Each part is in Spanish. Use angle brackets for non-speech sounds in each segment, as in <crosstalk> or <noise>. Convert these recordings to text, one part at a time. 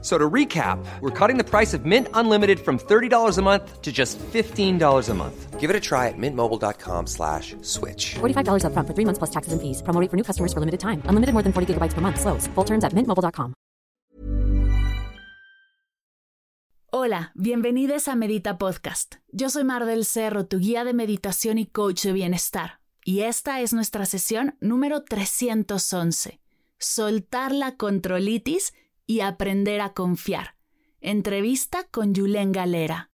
So to recap, we're cutting the price of Mint Unlimited from $30 a month to just $15 a month. Give it a try at mintmobile.com slash switch. $45 upfront for three months plus taxes and fees. Promo rate for new customers for limited time. Unlimited more than 40 gigabytes per month. Slows. Full terms at mintmobile.com. Hola, bienvenidos a Medita Podcast. Yo soy Mar del Cerro, tu guía de meditación y coach de bienestar. Y esta es nuestra sesión número 311. Soltar la controlitis y aprender a confiar. Entrevista con Julen Galera.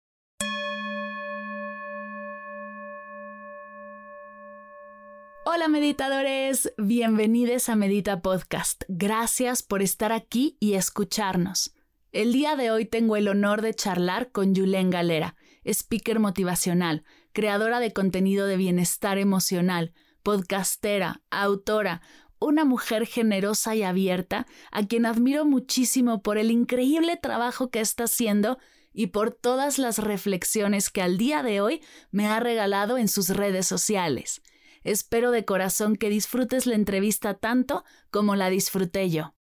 Hola meditadores, bienvenidos a Medita Podcast. Gracias por estar aquí y escucharnos. El día de hoy tengo el honor de charlar con Julen Galera, speaker motivacional, creadora de contenido de bienestar emocional, podcastera, autora, una mujer generosa y abierta, a quien admiro muchísimo por el increíble trabajo que está haciendo y por todas las reflexiones que al día de hoy me ha regalado en sus redes sociales. Espero de corazón que disfrutes la entrevista tanto como la disfruté yo.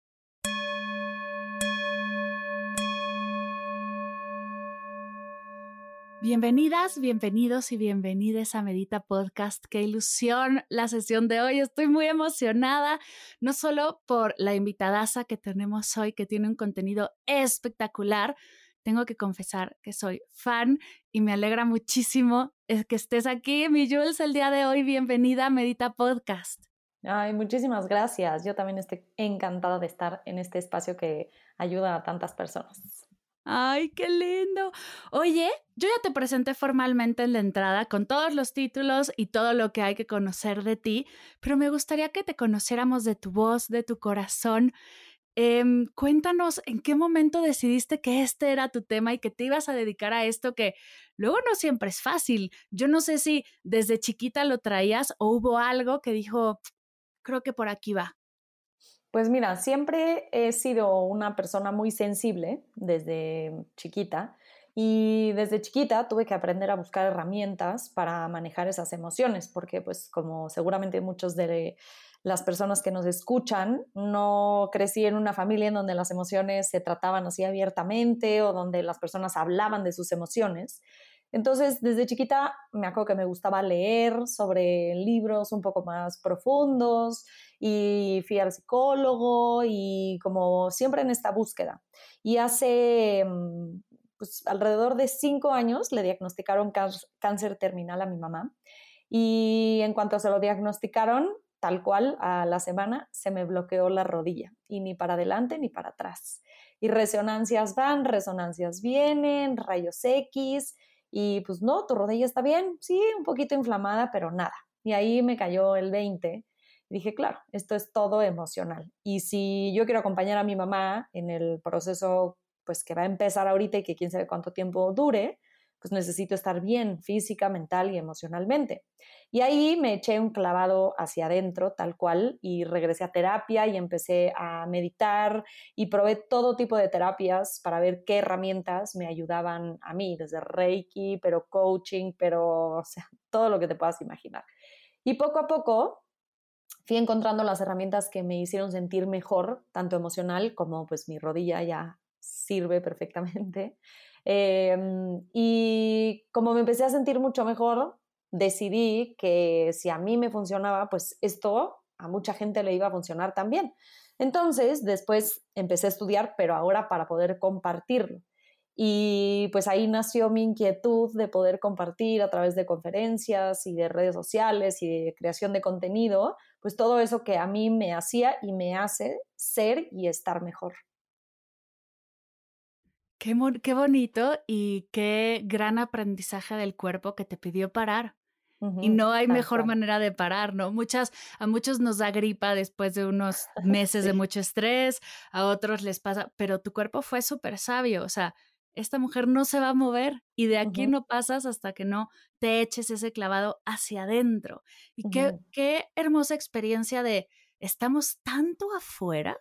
Bienvenidas, bienvenidos y bienvenidas a Medita Podcast. Qué ilusión la sesión de hoy. Estoy muy emocionada, no solo por la invitadaza que tenemos hoy, que tiene un contenido espectacular. Tengo que confesar que soy fan y me alegra muchísimo eh, que estés aquí, mi Jules, el día de hoy. Bienvenida a Medita Podcast. Ay, muchísimas gracias. Yo también estoy encantada de estar en este espacio que ayuda a tantas personas. Ay, qué lindo. Oye, yo ya te presenté formalmente en la entrada con todos los títulos y todo lo que hay que conocer de ti, pero me gustaría que te conociéramos de tu voz, de tu corazón. Em, cuéntanos en qué momento decidiste que este era tu tema y que te ibas a dedicar a esto que luego no siempre es fácil. Yo no sé si desde chiquita lo traías o hubo algo que dijo, creo que por aquí va. Pues mira, siempre he sido una persona muy sensible desde chiquita y desde chiquita tuve que aprender a buscar herramientas para manejar esas emociones, porque pues como seguramente muchos de las personas que nos escuchan, no crecí en una familia en donde las emociones se trataban así abiertamente o donde las personas hablaban de sus emociones. Entonces, desde chiquita me acuerdo que me gustaba leer sobre libros un poco más profundos y fui al psicólogo y como siempre en esta búsqueda. Y hace mm, pues, alrededor de cinco años le diagnosticaron cáncer terminal a mi mamá y en cuanto se lo diagnosticaron, tal cual, a la semana se me bloqueó la rodilla y ni para adelante ni para atrás. Y resonancias van, resonancias vienen, rayos X y pues no, tu rodilla está bien, sí, un poquito inflamada, pero nada. Y ahí me cayó el 20 dije, claro, esto es todo emocional. Y si yo quiero acompañar a mi mamá en el proceso pues que va a empezar ahorita y que quién sabe cuánto tiempo dure, pues necesito estar bien física, mental y emocionalmente. Y ahí me eché un clavado hacia adentro, tal cual, y regresé a terapia y empecé a meditar y probé todo tipo de terapias para ver qué herramientas me ayudaban a mí, desde Reiki, pero coaching, pero <laughs> todo lo que te puedas imaginar. Y poco a poco fui encontrando las herramientas que me hicieron sentir mejor, tanto emocional como pues mi rodilla ya sirve perfectamente. Em, y como me empecé a sentir mucho mejor, decidí que si a mí me funcionaba, pues esto a mucha gente le iba a funcionar también. Entonces, después empecé a estudiar, pero ahora para poder compartirlo. Y pues ahí nació mi inquietud de poder compartir a través de conferencias y de redes sociales y de creación de contenido, pues todo eso que a mí me hacía y me hace ser y estar mejor. Qué, qué bonito y qué gran aprendizaje del cuerpo que te pidió parar. y no hay mejor manera de parar, ¿no? Muchas, a muchos nos da gripa después de unos <laughs> meses de mucho estrés, a otros les pasa, pero tu cuerpo fue súper sabio, o sea, esta mujer no se va a mover y de aquí no pasas hasta que no te eches ese clavado hacia adentro. Y qué, qué hermosa experiencia de estamos tanto afuera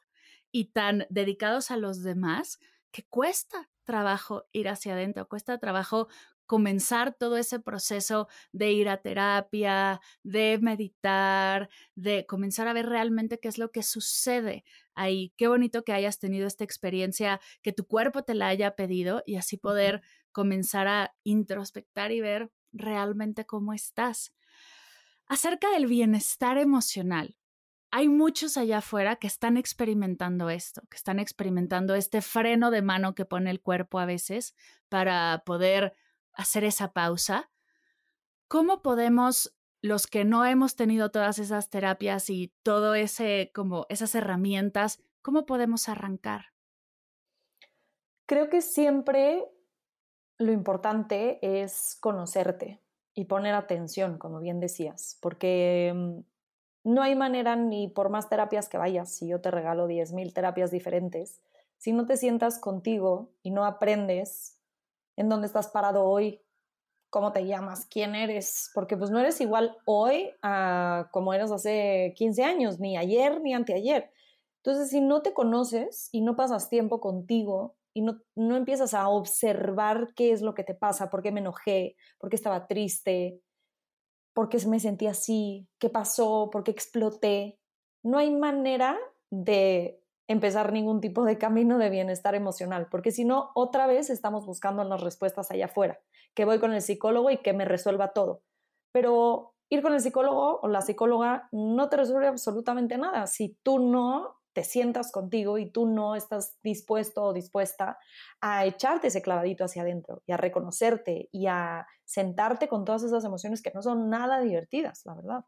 y tan dedicados a los demás que cuesta trabajo ir hacia adentro, cuesta trabajo comenzar todo ese proceso de ir a terapia, de meditar, de comenzar a ver realmente qué es lo que sucede ahí. Qué bonito que hayas tenido esta experiencia, que tu cuerpo te la haya pedido y así poder comenzar a introspectar y ver realmente cómo estás. Acerca del bienestar emocional, hay muchos allá afuera que están experimentando esto, que están experimentando este freno de mano que pone el cuerpo a veces para poder hacer esa pausa. ¿Cómo podemos los que no hemos tenido todas esas terapias y todo ese como esas herramientas, cómo podemos arrancar? Creo que siempre lo importante es conocerte y poner atención, como bien decías, porque mm, no hay manera ni por más terapias que vayas, si yo te regalo 10.000 terapias diferentes, si no te sientas contigo y no aprendes en dónde estás parado hoy, cómo te llamas, quién eres, porque pues no eres igual hoy a como eras hace 15 años, ni ayer ni anteayer. Entonces, si no te conoces y no pasas tiempo contigo y no, no empiezas a observar qué es lo que te pasa, por qué me enojé, por qué estaba triste, por qué me sentí así, qué pasó, por qué exploté, no hay manera de empezar ningún tipo de camino de bienestar emocional, porque si no, otra vez estamos buscando las respuestas allá afuera, que voy con el psicólogo y que me resuelva todo. Pero ir con el psicólogo o la psicóloga no te resuelve absolutamente nada si tú no te sientas contigo y tú no estás dispuesto o dispuesta a echarte ese clavadito hacia adentro y a reconocerte y a sentarte con todas esas emociones que no son nada divertidas, la verdad.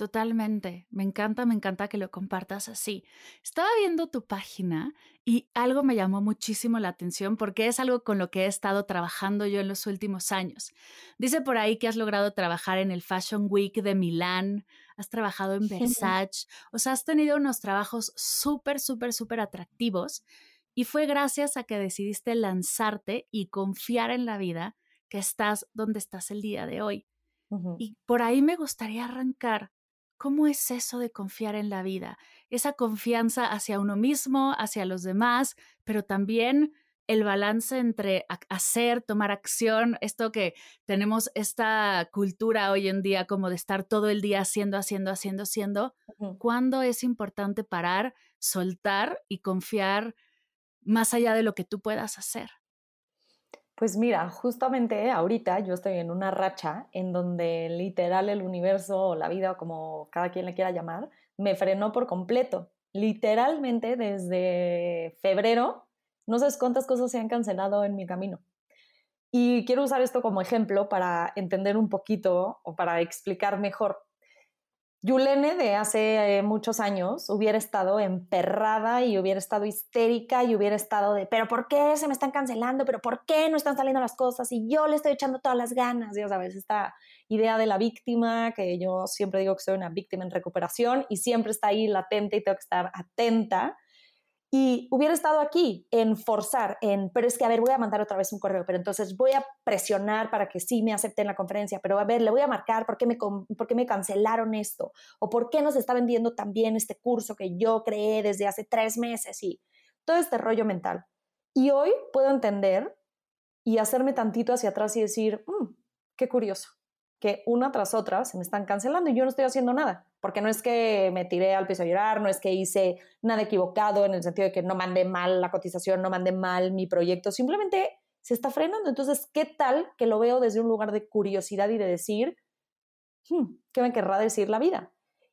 Totalmente. Me encanta, me encanta que lo compartas así. Estaba viendo tu página y algo me llamó muchísimo la atención porque es algo con lo que he estado trabajando yo en los últimos años. Dice por ahí que has logrado trabajar en el Fashion Week de Milán, has trabajado en Versace, o sea, has tenido unos trabajos súper, súper, súper atractivos y fue gracias a que decidiste lanzarte y confiar en la vida que estás donde estás el día de hoy. Y por ahí me gustaría arrancar ¿Cómo es eso de confiar en la vida? Esa confianza hacia uno mismo, hacia los demás, pero también el balance entre hacer, tomar acción, esto que tenemos esta cultura hoy en día como de estar todo el día haciendo, haciendo, haciendo, haciendo, ¿cuándo es importante parar, soltar y confiar más allá de lo que tú puedas hacer? Pues mira, justamente ahorita yo estoy en una racha en donde literal el universo o la vida, como cada quien le quiera llamar, me frenó por completo. Literalmente desde febrero, no sé cuántas cosas se han cancelado en mi camino. Y quiero usar esto como ejemplo para entender un poquito o para explicar mejor. Yulene de hace eh, muchos años hubiera estado emperrada y hubiera estado histérica y hubiera estado de, pero ¿por qué se me están cancelando? ¿Pero por qué no están saliendo las cosas? Y yo le estoy echando todas las ganas, ya sabes, esta idea de la víctima, que yo siempre digo que soy una víctima en recuperación y siempre está ahí latente y tengo que estar atenta y hubiera estado aquí en forzar, en, pero es que, a ver, voy a mandar otra vez un correo, pero entonces voy a presionar para que sí me acepten la conferencia, pero a ver, le voy a marcar por qué me, por qué me cancelaron esto, o por qué no se está vendiendo también este curso que yo creé desde hace tres meses y todo este rollo mental. Y hoy puedo entender y hacerme tantito hacia atrás y decir, mm, qué curioso, que una tras otra se me están cancelando y yo no estoy haciendo nada porque no es que me tiré al piso a llorar, no es que hice nada equivocado en el sentido de que no mandé mal la cotización, no mandé mal mi proyecto, simplemente se está frenando. Entonces, ¿qué tal que lo veo desde un lugar de curiosidad y de decir, hmm, ¿qué me querrá decir la vida?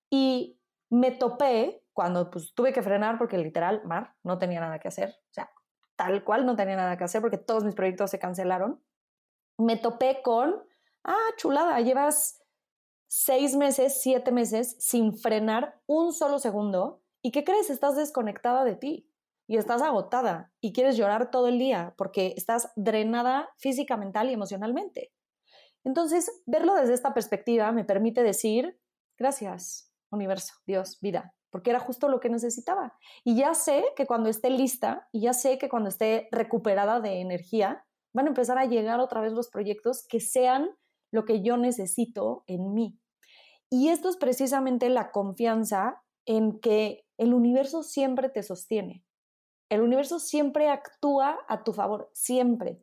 Y me topé cuando pues, tuve que frenar porque literal, Mar, no tenía nada que hacer. O sea, tal cual no tenía nada que hacer porque todos mis proyectos se cancelaron. Me topé con, ah, chulada, llevas seis meses, siete meses sin frenar un solo segundo. ¿Y qué crees? Estás desconectada de ti y estás agotada y quieres llorar todo el día porque estás drenada física, mental y emocionalmente. Entonces, verlo desde esta perspectiva me permite decir, gracias, universo, Dios, vida, porque era justo lo que necesitaba. Y ya sé que cuando esté lista y ya sé que cuando esté recuperada de energía, van a empezar a llegar otra vez los proyectos que sean lo que yo necesito en mí. Y esto es precisamente la confianza en que el universo siempre te sostiene. El universo siempre actúa a tu favor, siempre.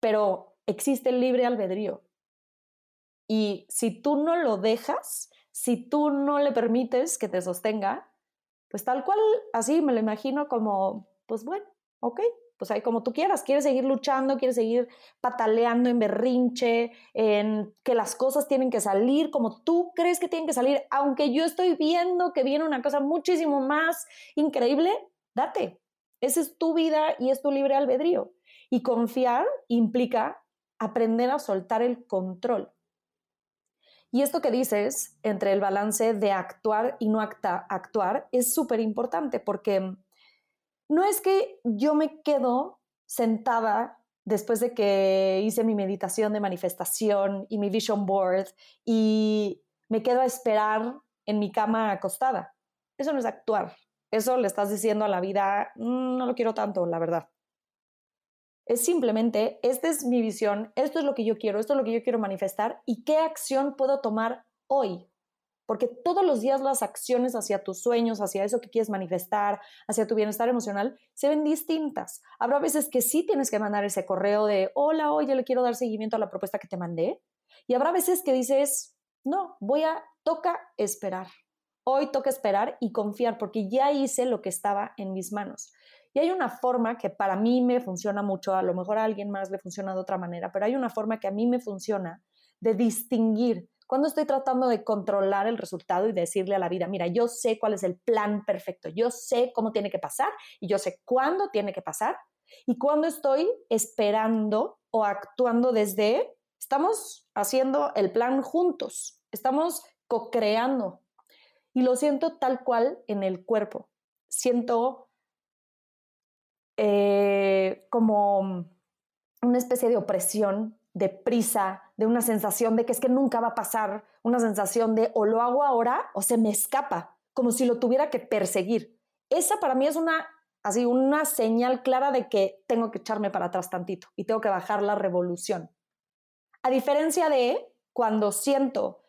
Pero existe el libre albedrío. Y si tú no lo dejas, si tú no le permites que te sostenga, pues tal cual, así me lo imagino como, pues bueno, ok, pues ahí como tú quieras, quieres seguir luchando, quieres seguir pataleando en berrinche, en que las cosas tienen que salir como tú crees que tienen que salir, aunque yo estoy viendo que viene una cosa muchísimo más increíble, date. Esa es tu vida y es tu libre albedrío. Y confiar implica aprender a soltar el control. Y esto que dices entre el balance de actuar y no actuar es súper importante porque no es que yo me quedo sentada después de que hice mi meditación de manifestación y mi vision board y me quedo a esperar en mi cama acostada. Eso no es actuar. Eso le estás diciendo a la vida, mm, no lo quiero tanto, la verdad. Es simplemente, esta es mi visión, esto es lo que yo quiero, esto es lo que yo quiero manifestar y qué acción puedo tomar hoy. Porque todos los días las acciones hacia tus sueños, hacia eso que quieres manifestar, hacia tu bienestar emocional, se ven distintas. Habrá veces que sí tienes que mandar ese correo de, hola, oye, le quiero dar seguimiento a la propuesta que te mandé. Y habrá veces que dices, no, voy a, toca esperar. Hoy toca esperar y confiar porque ya hice lo que estaba en mis manos. Y hay una forma que para mí me funciona mucho, a lo mejor a alguien más le funciona de otra manera, pero hay una forma que a mí me funciona de distinguir cuando estoy tratando de controlar el resultado y decirle a la vida, mira, yo sé cuál es el plan perfecto, yo sé cómo tiene que pasar y yo sé cuándo tiene que pasar y cuando estoy esperando o actuando desde, estamos haciendo el plan juntos, estamos co-creando y lo siento tal cual en el cuerpo. Siento eh, como una especie de opresión, de prisa, de una sensación de que es que nunca va a pasar, una sensación de o lo hago ahora o se me escapa, como si lo tuviera que perseguir. Esa para mí es una así una señal clara de que tengo que echarme para atrás tantito y tengo que bajar la revolución. A diferencia de cuando siento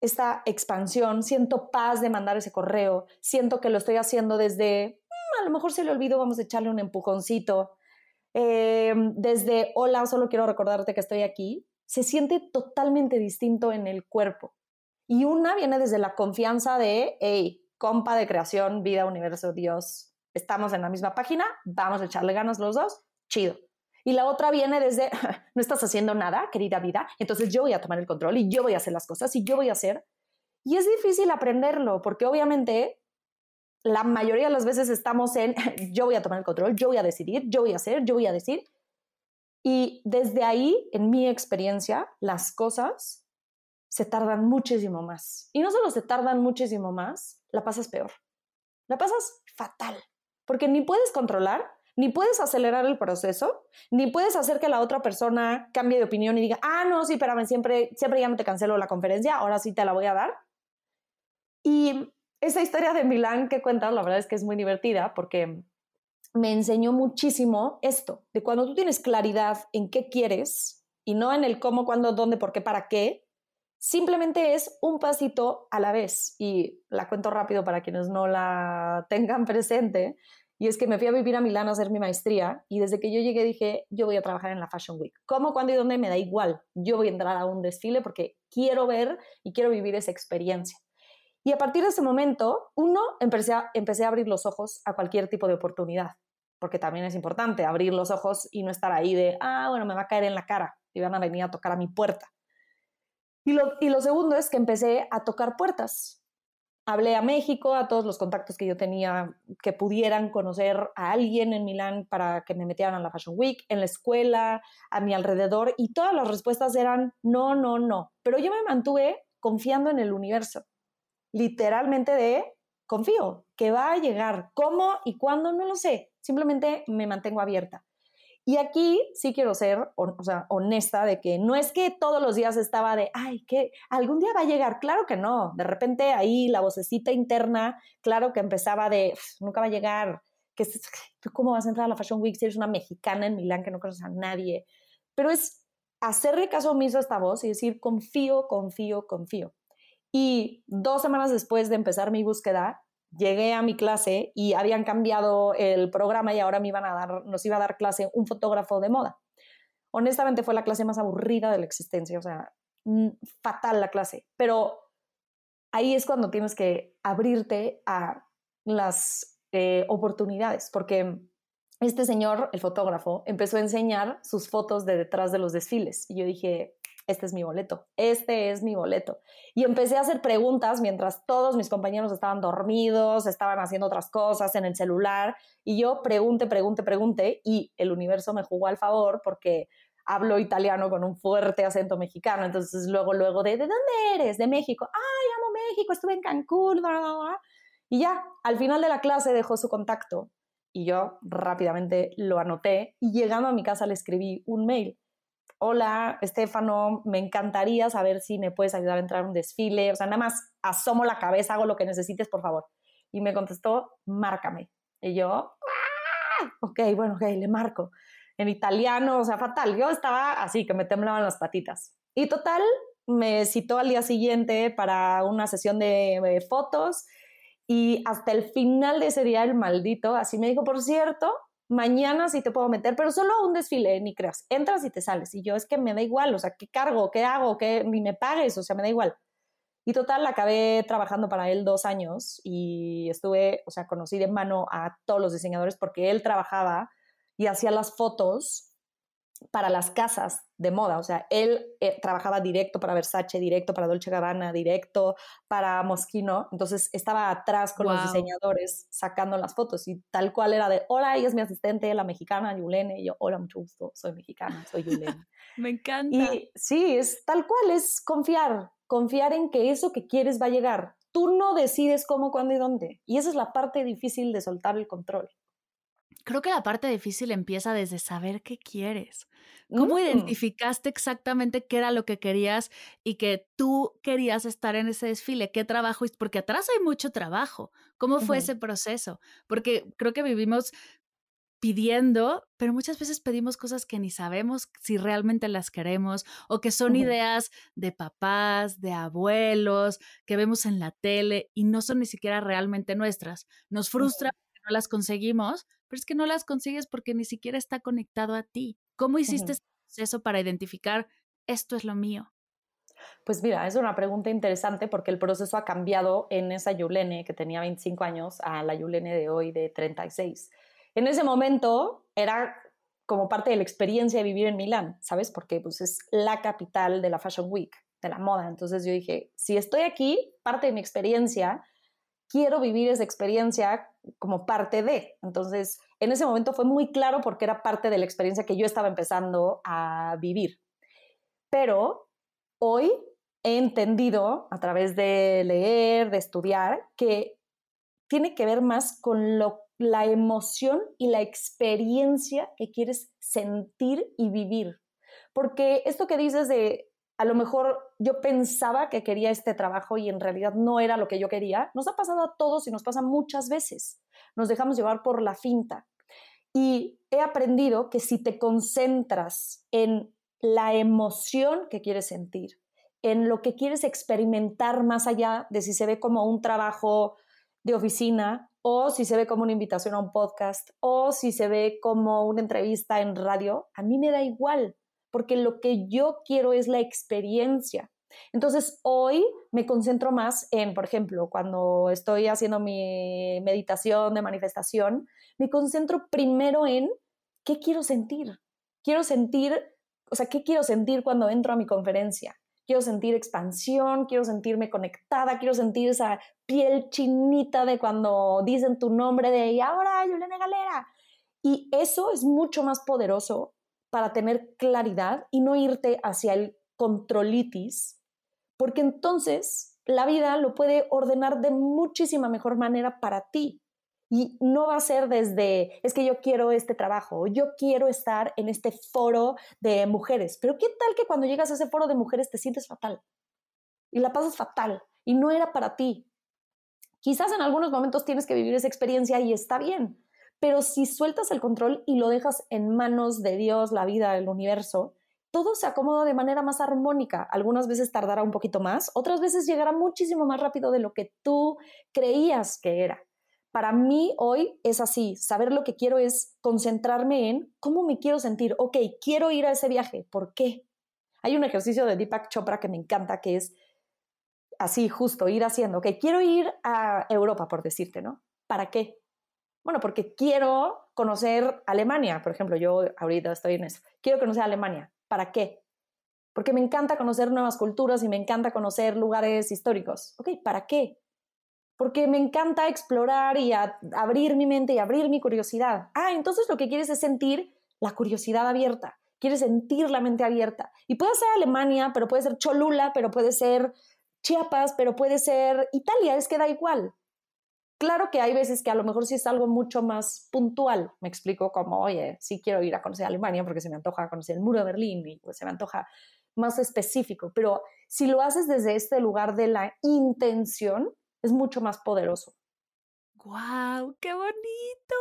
esta expansión, siento paz de mandar ese correo, siento que lo estoy haciendo desde a lo mejor se le olvidó, vamos a echarle un empujoncito. Eh, desde, hola, solo quiero recordarte que estoy aquí, se siente totalmente distinto en el cuerpo. Y una viene desde la confianza de, hey, compa de creación, vida, universo, Dios, estamos en la misma página, vamos a echarle ganas los dos, chido. Y la otra viene desde, <laughs> no estás haciendo nada, querida vida, entonces yo voy a tomar el control y yo voy a hacer las cosas y yo voy a hacer. Y es difícil aprenderlo porque obviamente la mayoría de las veces estamos en <laughs> yo voy a tomar el control, yo voy a decidir, yo voy a hacer, yo voy a decir. Y desde ahí, en mi experiencia, las cosas se tardan muchísimo más. Y no solo se tardan muchísimo más, la pasas peor. La pasas fatal, porque ni puedes controlar, ni puedes acelerar el proceso, ni puedes hacer que la otra persona cambie de opinión y diga, ah, no, sí, espérame, siempre, siempre ya no te cancelo la conferencia, ahora sí te la voy a dar. Y esa historia de Milán que cuentas, la verdad es que es muy divertida porque me enseñó muchísimo esto, de cuando tú tienes claridad en qué quieres y no en el cómo, cuándo, dónde, por qué, para qué, simplemente es un pasito a la vez. Y la cuento rápido para quienes no la tengan <laughs> presente. Y es que me fui a vivir a Milán a hacer mi maestría y desde que yo llegué dije, yo voy a trabajar en la Fashion Week. ¿Cómo, cuándo y dónde? Me da igual. Yo voy a entrar a un desfile porque quiero ver y quiero vivir esa experiencia. Y a partir de ese momento, uno, empecé a, empecé a abrir los ojos a cualquier tipo de oportunidad, porque también es importante abrir los ojos y no estar ahí de, ah, bueno, me va a caer en la cara y van a venir a tocar a mi puerta. Y lo, y lo segundo es que empecé a tocar puertas. Hablé a México, a todos los contactos que yo tenía que pudieran conocer a alguien en Milán para que me metieran a la Fashion Week, en la escuela, a mi alrededor, y todas las respuestas eran no, no, no. Pero yo me mantuve confiando en el universo literalmente de confío, que va a llegar. ¿Cómo y cuándo? No lo sé. Simplemente me mantengo abierta. Y aquí sí quiero ser o sea, honesta de que no es que todos los días estaba de, ay, que algún día va a llegar. Claro que no. De repente ahí la vocecita interna, claro que empezaba de, nunca va a llegar. Que, ¿Tú cómo vas a entrar a la Fashion Week si eres una mexicana en Milán que no conoces a nadie? Pero es hacerle caso omiso a esta voz y decir, confío, confío, confío. Y dos semanas después de empezar mi búsqueda, llegué a mi clase y habían cambiado el programa y ahora me iban a dar, nos iba a dar clase un fotógrafo de moda. Honestamente fue la clase más aburrida de la existencia, o sea, mm, fatal la clase, pero ahí es cuando tienes que abrirte a las eh, oportunidades, porque este señor, el fotógrafo, empezó a enseñar sus fotos de detrás de los desfiles y yo dije, este es mi boleto, este es mi boleto. Y empecé a hacer preguntas mientras todos mis compañeros estaban dormidos, estaban haciendo otras cosas en el celular, y yo pregunte, pregunte, pregunte, y el universo me jugó al favor porque hablo italiano con un fuerte acento mexicano, entonces luego, luego, ¿de, ¿de dónde eres? De México. Ay, amo México, estuve en Cancún, y ya, al final de la clase dejó su contacto y yo rápidamente lo anoté y llegando a mi casa le escribí un mail hola, Estefano, me encantaría saber si me puedes ayudar a entrar a un desfile, o sea, nada más asomo la cabeza, hago lo que necesites, por favor. Y me contestó, márcame. Y yo, ¡Ah! ok, bueno, ok, le marco. En italiano, o sea, fatal. Yo estaba así, que me temblaban las patitas. Y total, me citó al día siguiente para una sesión de fotos y hasta el final de ese día el maldito así me dijo, por cierto, mañana sí te puedo meter, pero solo un desfile, ni creas, entras y te sales. Y yo es que me da igual, o sea, ¿qué cargo? ¿Qué hago? ¿Qué? Ni me pagues, o sea, me da igual. Y total, acabé trabajando para él dos años y estuve, o sea, conocí de mano a todos los diseñadores porque él trabajaba y hacía las fotos para las casas de moda. O sea, él eh, trabajaba directo para Versace, directo para Dolce Gabbana, directo para Moschino. Entonces estaba atrás con los diseñadores sacando las fotos y tal cual era de, hola, ella es mi asistente, la mexicana, Yulene. Y yo, hola, mucho gusto, soy mexicana, soy Yulene. <laughs> Me encanta. Y sí, es tal cual, es confiar, confiar en que eso que quieres va a llegar. Tú no decides cómo, cuándo y dónde. Y esa es la parte difícil de soltar el control. Creo que la parte difícil empieza desde saber qué quieres. ¿Cómo mm. identificaste exactamente qué era lo que querías y que tú querías estar en ese desfile? ¿Qué trabajo? Porque atrás hay mucho trabajo. ¿Cómo fue ese proceso? Porque creo que vivimos pidiendo, pero muchas veces pedimos cosas que ni sabemos si realmente las queremos o que son ideas de papás, de abuelos, que vemos en la tele y no son ni siquiera realmente nuestras. Nos frustra no las conseguimos, pero es que no las consigues porque ni siquiera está conectado a ti. ¿Cómo hiciste ese proceso para identificar esto es lo mío? Pues mira, es una pregunta interesante porque el proceso ha cambiado en esa Yulene que tenía 25 años a la Yulene de hoy de 36. En ese momento era como parte de la experiencia de vivir en Milán, ¿sabes? Porque pues es la capital de la Fashion Week, de la moda. Entonces yo dije, si estoy aquí, parte de mi experiencia quiero vivir esa experiencia como parte de. Entonces, en ese momento fue muy claro porque era parte de la experiencia que yo estaba empezando a vivir. Pero hoy he entendido a través de leer, de estudiar, que tiene que ver más con la emoción y la experiencia que quieres sentir y vivir. Porque esto que dices de a lo mejor yo pensaba que quería este trabajo y en realidad no era lo que yo quería. Nos ha pasado a todos y nos pasa muchas veces. Nos dejamos llevar por la finta. Y he aprendido que si te concentras en la emoción que quieres sentir, en lo que quieres experimentar más allá de si se ve como un trabajo de oficina o si se ve como una invitación a un podcast o si se ve como una entrevista en radio, a mí me da igual porque lo que yo quiero es la experiencia. Entonces, hoy me concentro más en, por ejemplo, cuando estoy haciendo mi meditación de manifestación, me concentro primero en qué quiero sentir. Quiero sentir, o sea, ¿qué quiero sentir cuando entro a mi conferencia? Quiero sentir expansión, quiero sentirme conectada, quiero sentir esa piel chinita de cuando dicen tu nombre de y ahora Yolene Galera. Y eso es mucho más poderoso para tener claridad y no irte hacia el controlitis, porque entonces la vida lo puede ordenar de muchísima mejor manera para ti. Y no va a ser desde, es que yo quiero este trabajo, yo quiero estar en este foro de mujeres, pero ¿qué tal que cuando llegas a ese foro de mujeres te sientes fatal? Y la pasas fatal y no era para ti. Quizás en algunos momentos tienes que vivir esa experiencia y está bien, pero si sueltas el control y lo dejas en manos de Dios, la vida, el universo, todo se acomoda de manera más armónica. Algunas veces tardará un poquito más, otras veces llegará muchísimo más rápido de lo que tú creías que era. Para mí hoy es así, saber lo que quiero es concentrarme en cómo me quiero sentir. Ok, quiero ir a ese viaje, ¿por qué? Hay un ejercicio de Deepak Chopra que me encanta, que es así, justo, ir haciendo, ok, quiero ir a Europa, por decirte, ¿no? ¿Para qué? Bueno, porque quiero conocer Alemania, por ejemplo, yo ahorita estoy en eso, quiero conocer Alemania. ¿Para qué? Porque me encanta conocer nuevas culturas y me encanta conocer lugares históricos. Ok, ¿para qué? Porque me encanta explorar y abrir mi mente y abrir mi curiosidad. Ah, entonces lo que quieres es sentir la curiosidad abierta. Quieres sentir la mente abierta. Y puede ser Alemania, pero puede ser Cholula, pero puede ser Chiapas, pero puede ser Italia, es que da igual. Claro que hay veces que a lo mejor sí es algo mucho más puntual. Me explico como, oye, sí quiero ir a conocer Alemania porque se me antoja conocer el muro de Berlín y pues se me antoja más específico. Pero si lo haces desde este lugar de la intención, es mucho más poderoso. ¡Guau! ¡Qué bonito!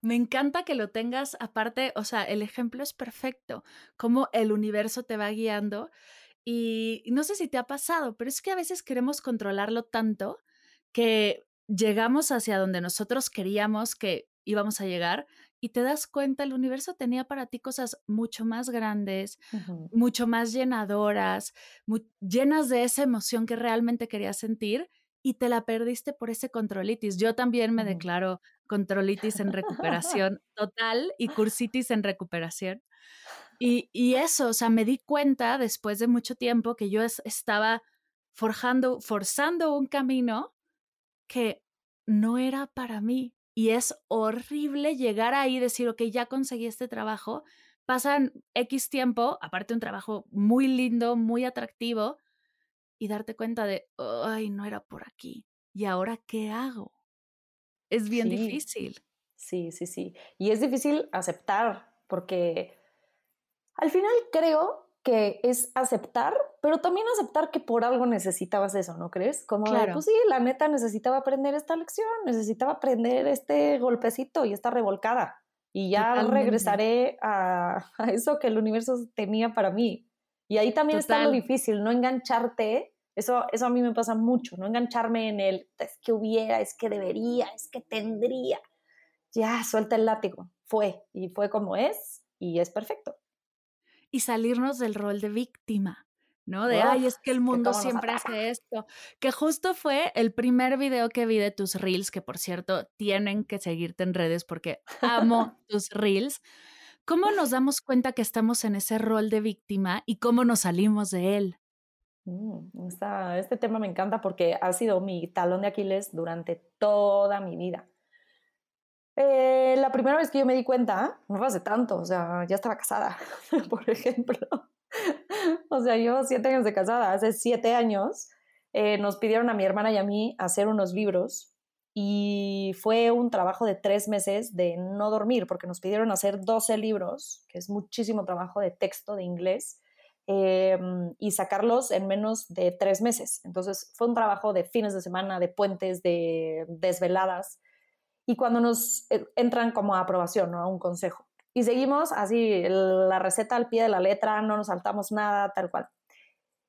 Me encanta que lo tengas aparte, o sea, el ejemplo es perfecto, cómo el universo te va guiando. Y no sé si te ha pasado, pero es que a veces queremos controlarlo tanto que llegamos hacia donde nosotros queríamos que íbamos a llegar y te das cuenta, el universo tenía para ti cosas mucho más grandes, mucho más llenadoras, llenas de esa emoción que realmente querías sentir y te la perdiste por ese controlitis. Yo también me declaro controlitis en recuperación <laughs> total y cursitis en recuperación. Y, y, eso, o sea, me di cuenta después de mucho tiempo que yo estaba forjando, forzando un camino que no era para mí. Y es horrible llegar ahí y decir, ok, ya conseguí este trabajo. Pasan X tiempo, aparte un trabajo muy lindo, muy atractivo, y darte cuenta de, ay, no era por aquí. ¿Y ahora qué hago? Es bien difícil. Sí, sí, sí. Y es difícil aceptar, porque al final creo que es aceptar, pero también aceptar que por algo necesitabas eso, ¿no crees? Como, claro. pues sí, la neta necesitaba aprender esta lección, necesitaba aprender este golpecito y esta revolcada. Y ya regresaré <laughs> a, eso que el universo tenía para mí. Y ahí también está lo difícil, no engancharte. Eso, eso a mí me pasa mucho, no engancharme en el es que hubiera, es que debería, es que tendría. Ya, suelta el látigo. Fue y fue como es y es perfecto y salirnos del rol de víctima, ¿no? De, ay, es que el mundo siempre hace esto. Que justo fue el primer video que vi de tus reels, que por cierto, tienen que seguirte en redes porque amo <laughs> tus reels. ¿Cómo nos damos cuenta que estamos en ese rol de víctima y cómo nos salimos de él? Mm, este tema me encanta porque ha sido mi talón de Aquiles durante toda mi vida. Eh, la primera vez que yo me di cuenta, no fue hace tanto, o sea, ya estaba casada, <laughs> por ejemplo. o sea, yo siete años de casada, hace siete años eh, nos pidieron a mi hermana y a mí hacer unos libros y fue un trabajo de tres meses de no dormir porque nos pidieron hacer 12 libros, que es muchísimo trabajo de texto de inglés, eh, y sacarlos en menos de tres meses. Entonces fue un trabajo de fines de semana, de puentes, de desveladas y cuando nos eh, entran como a aprobación, ¿no? A un consejo. Y seguimos así la receta al pie de la letra, no nos saltamos nada, tal cual.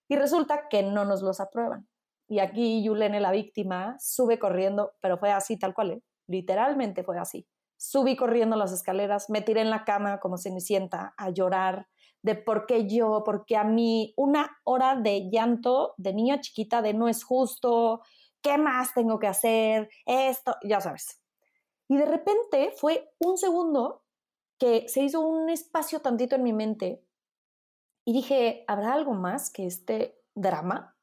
Y resulta que no nos los aprueban. Y aquí Yulene, la víctima, sube corriendo, pero fue así tal cual, ¿eh? literalmente fue así. Subí corriendo las escaleras, me tiré en la cama como sienta a llorar de por qué yo, por qué a mí, una hora de llanto de niña chiquita de no es justo, ¿qué más tengo que hacer? Esto, ya sabes. Y de repente fue un segundo que se hizo un espacio tantito en mi mente y dije, ¿habrá algo más que este drama?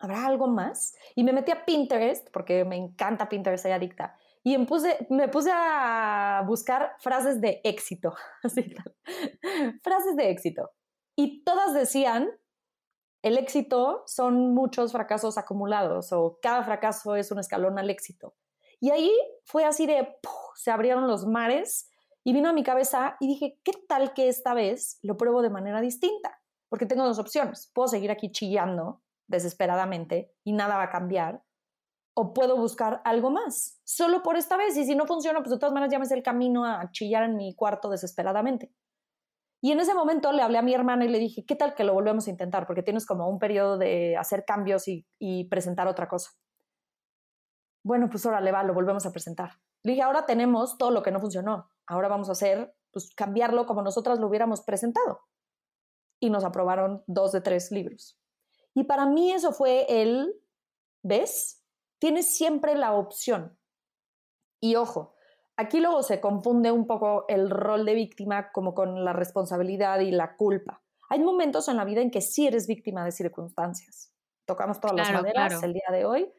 ¿Habrá algo más? Y me metí a Pinterest, porque me encanta Pinterest, soy adicta, y me puse, me puse a buscar frases de éxito, <laughs> así, <laughs> frases de éxito. Y todas decían, el éxito son muchos fracasos acumulados o cada fracaso es un escalón al éxito. Y ahí fue así de, se abrieron los mares y vino a mi cabeza y dije, ¿qué tal que esta vez lo pruebo de manera distinta? Porque tengo dos opciones. Puedo seguir aquí chillando desesperadamente y nada va a cambiar. O puedo buscar algo más, solo por esta vez. Y si no funciona, pues de todas maneras llámese el camino a chillar en mi cuarto desesperadamente. Y en ese momento le hablé a mi hermana y le dije, ¿qué tal que lo volvemos a intentar? Porque tienes como un periodo de hacer cambios y presentar otra cosa. Bueno, pues ahora le va, lo volvemos a presentar. Le dije, ahora tenemos todo lo que no funcionó. Ahora vamos a hacer, pues cambiarlo como nosotras lo hubiéramos presentado. Y nos aprobaron dos de tres libros. Y para mí eso fue el, ¿ves? Tienes siempre la opción. Y ojo, aquí luego se confunde un poco el rol de víctima como con la responsabilidad y la culpa. Hay momentos en la vida en que sí eres víctima de circunstancias. Tocamos todas las maderas el día de hoy.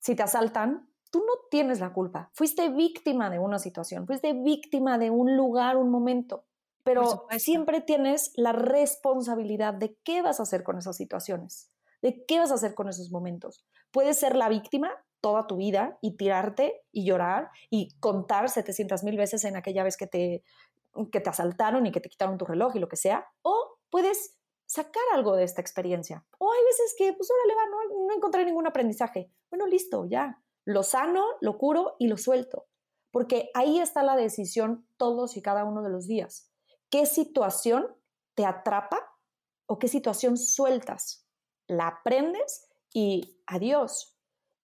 Si te asaltan, tú no tienes la culpa. Fuiste víctima de una situación, fuiste víctima de un lugar, un momento. Pero siempre tienes la responsabilidad de qué vas a hacer con esas situaciones, de qué vas a hacer con esos momentos. Puedes ser la víctima toda tu vida y tirarte y llorar y contar 700 mil veces en aquella vez que te, que te asaltaron y que te quitaron tu reloj y lo que sea, o puedes sacar algo de esta experiencia. O hay veces que, pues, órale, va, no, no encontré ningún aprendizaje. Bueno, listo, ya. Lo sano, lo curo y lo suelto. Porque ahí está la decisión todos y cada uno de los días qué situación te atrapa o qué situación sueltas. La aprendes y adiós.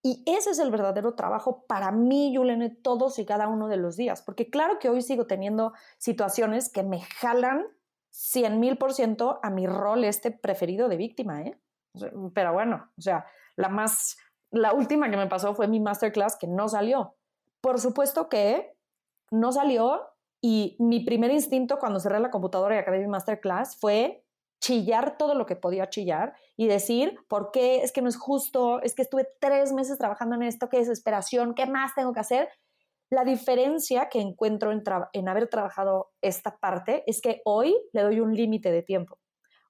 Y ese es el verdadero trabajo para mí, Yulene, todos y cada uno de los días. Porque claro que hoy sigo teniendo situaciones que me jalan 100 mil por ciento a mi rol este preferido de víctima, ¿eh? Pero bueno, o sea, la más, la última que me pasó fue mi masterclass que no salió. Por supuesto que no salió y mi primer instinto cuando cerré la computadora y acabé mi masterclass fue chillar todo lo que podía chillar y decir, ¿por qué? Es que no es justo, es que estuve tres meses trabajando en esto, qué desesperación, ¿qué más tengo que hacer? La diferencia que encuentro en, haber trabajado esta parte es que hoy le doy un límite de tiempo.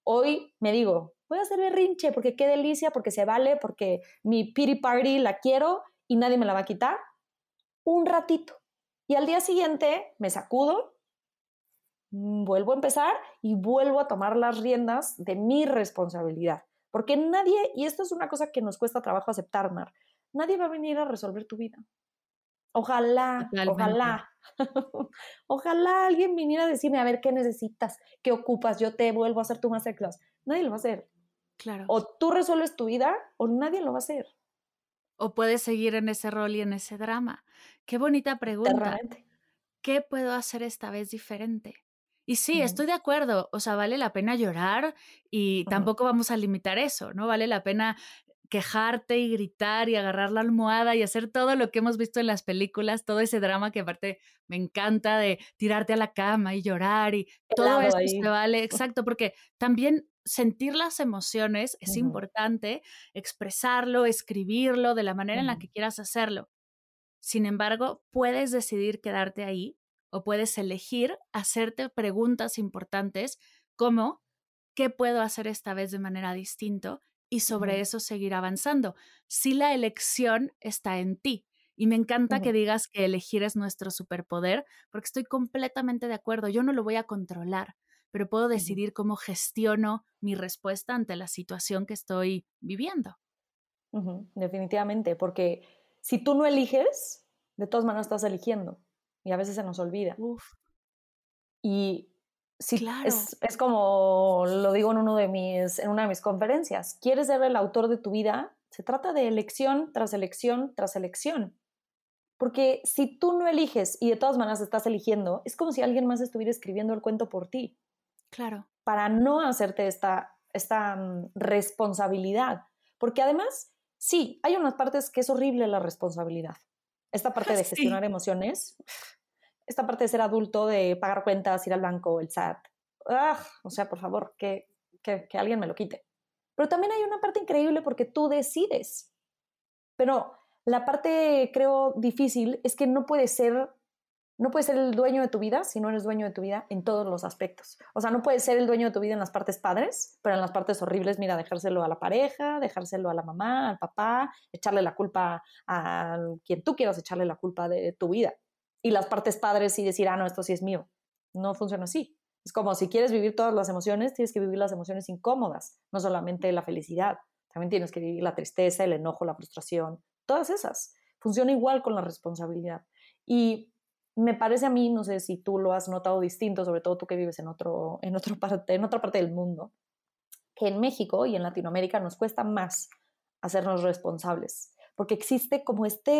Hoy me digo, voy a hacer berrinche porque qué delicia, porque se vale, porque mi pity party la quiero y nadie me la va a quitar. Un ratito. Y al día siguiente me sacudo, mm, vuelvo a empezar y vuelvo a tomar las riendas de mi responsabilidad. Porque nadie, y esto es una cosa que nos cuesta trabajo aceptar, Mar, nadie va a venir a resolver tu vida. Ojalá, ojalá, <laughs> ojalá alguien viniera a decirme, a ver, ¿qué necesitas? ¿Qué ocupas? Yo te vuelvo a hacer tu masterclass. Nadie lo va a hacer. Claro. O tú resuelves tu vida o nadie lo va a hacer o puedes seguir en ese rol y en ese drama. Qué bonita pregunta. ¿Qué puedo hacer esta vez diferente? Y sí, estoy de acuerdo, o sea, vale la pena llorar y tampoco vamos a limitar eso, ¿no? Vale la pena quejarte y gritar y agarrar la almohada y hacer todo lo que hemos visto en las películas, todo ese drama que aparte me encanta de tirarte a la cama y llorar y todo eso se vale, exacto, porque también sentir las emociones es importante, expresarlo, escribirlo de la manera en la que quieras hacerlo. Sin embargo, puedes decidir quedarte ahí o puedes elegir hacerte preguntas importantes como ¿qué puedo hacer esta vez de manera distinta? Y sobre eso seguir avanzando. Si la elección está en ti. Y me encanta que digas que elegir es nuestro superpoder, porque estoy completamente de acuerdo. Yo no lo voy a controlar pero puedo decidir cómo gestiono mi respuesta ante la situación que estoy viviendo. Definitivamente, porque si tú no eliges, de todas maneras estás eligiendo y a veces se nos olvida. Y sí, claro. es, es, como lo digo en, uno de mis, en una de mis conferencias, ¿quieres ser el autor de tu vida? Se trata de elección tras elección tras elección. Porque si tú no eliges y de todas maneras estás eligiendo, es como si alguien más estuviera escribiendo el cuento por ti. Claro. Para no hacerte esta, esta mm, responsabilidad. Porque además, sí, hay unas partes que es horrible la responsabilidad. Esta parte de <laughs> gestionar emociones, esta parte de ser adulto, de pagar cuentas, ir al banco, el SAT. o sea, por favor, que, que, que alguien me lo quite. Pero también hay una parte increíble porque tú decides. Pero la parte, creo, difícil es que no puede ser no puedes ser el dueño de tu vida si no eres dueño de tu vida en todos los aspectos. O sea, no puedes ser el dueño de tu vida en las partes padres, pero en las partes horribles, mira, dejárselo a la pareja, dejárselo a la mamá, al papá, echarle la culpa a quien tú quieras echarle la culpa de tu vida. Y las partes padres y decir, ah, no, esto sí es mío. No funciona así. Es como si quieres vivir todas las emociones, tienes que vivir las emociones incómodas, no solamente la felicidad. También tienes que vivir la tristeza, el enojo, la frustración, todas esas. Funciona igual con la responsabilidad. Y me parece a mí, no sé si tú lo has notado distinto, sobre todo tú que vives en, otro, en, otro parte, en otra parte del mundo, que en México y en Latinoamérica nos cuesta más hacernos responsables, porque existe como este...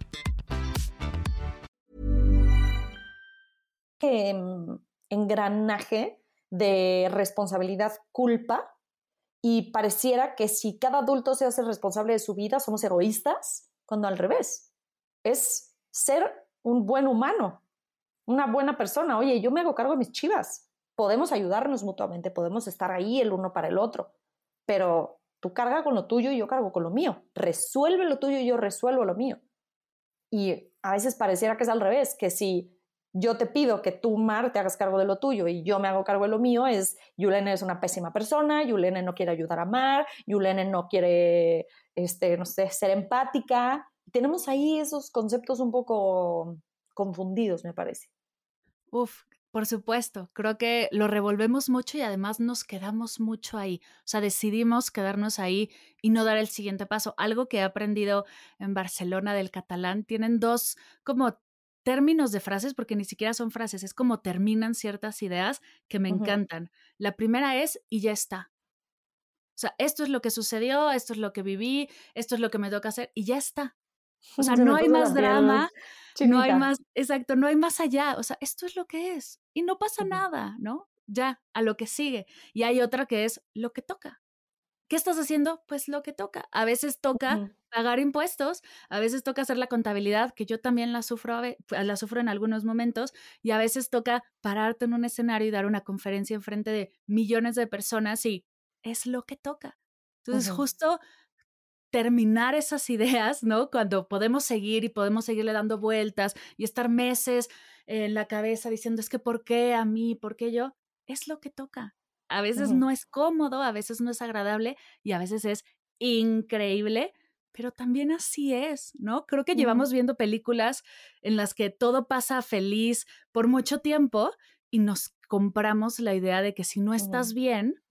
engranaje de responsabilidad culpa y pareciera que si cada adulto se hace responsable de su vida somos egoístas, cuando al revés, es ser un buen humano, una buena persona. Oye, yo me hago cargo de mis chivas, podemos ayudarnos mutuamente, podemos estar ahí el uno para el otro, pero tú carga con lo tuyo y yo cargo con lo mío, resuelve lo tuyo y yo resuelvo lo mío. Y a veces pareciera que es al revés, que si yo te pido que tú, Mar, te hagas cargo de lo tuyo y yo me hago cargo de lo mío, es Yulene es una pésima persona, Yulene no quiere ayudar a Mar, Yulene no quiere, este, no sé, ser empática. Tenemos ahí esos conceptos un poco confundidos, me parece. Uf, por supuesto, creo que lo revolvemos mucho y además nos quedamos mucho ahí. O sea, decidimos quedarnos ahí y no dar el siguiente paso. Algo que he aprendido en Barcelona del catalán, tienen dos como términos de frases, porque ni siquiera son frases, es como terminan ciertas ideas que me encantan. La primera es y ya está. O sea, esto es lo que sucedió, esto es lo que viví, esto es lo que me toca hacer y ya está. O sea, <laughs> no hay más drama, no hay más, exacto, no hay más allá. O sea, esto es lo que es y no pasa nada, ¿no? Ya, a lo que sigue. Y hay otra que es lo que toca. ¿Qué estás haciendo? Pues lo que toca. A veces toca pagar impuestos, a veces toca hacer la contabilidad, que yo también la sufro, la sufro en algunos momentos, y a veces toca pararte en un escenario y dar una conferencia en frente de millones de personas y es lo que toca. Entonces, justo terminar esas ideas, ¿no? Cuando podemos seguir y podemos seguirle dando vueltas y estar meses en la cabeza diciendo, es que ¿por qué a mí? ¿Por qué yo? Es lo que toca. A veces no es cómodo, a veces no es agradable y a veces es increíble, pero también así es, ¿no? Creo que llevamos viendo películas en las que todo pasa feliz por mucho tiempo y nos compramos la idea de que si no estás bien,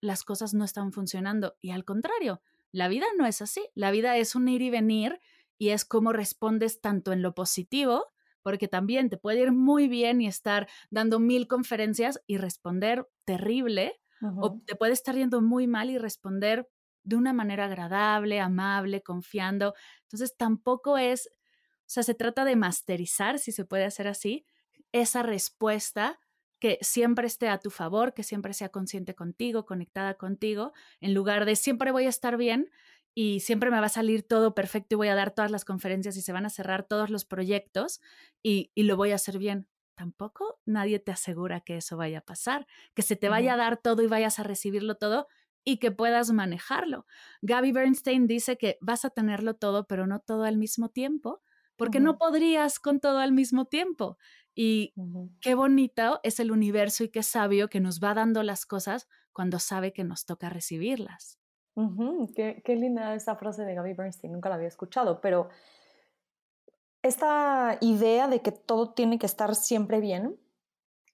las cosas no están funcionando. Y al contrario, la vida no es así. La vida es un ir y venir y es cómo respondes tanto en lo positivo porque también te puede ir muy bien y estar dando mil conferencias y responder terrible, o te puede estar yendo muy mal y responder de una manera agradable, amable, confiando. Entonces tampoco es, o sea, se trata de masterizar, si se puede hacer así, esa respuesta que siempre esté a tu favor, que siempre sea consciente contigo, conectada contigo, en lugar de siempre voy a estar bien, y siempre me va a salir todo perfecto y voy a dar todas las conferencias y se van a cerrar todos los proyectos y, lo voy a hacer bien. Tampoco nadie te asegura que eso vaya a pasar, que se te vaya a dar todo y vayas a recibirlo todo y que puedas manejarlo. Gaby Bernstein dice que vas a tenerlo todo, pero no todo al mismo tiempo, porque no podrías con todo al mismo tiempo. Y qué bonito es el universo y qué sabio que nos va dando las cosas cuando sabe que nos toca recibirlas qué, linda esa frase de Gaby Bernstein, nunca la había escuchado, pero esta idea de que todo tiene que estar siempre bien,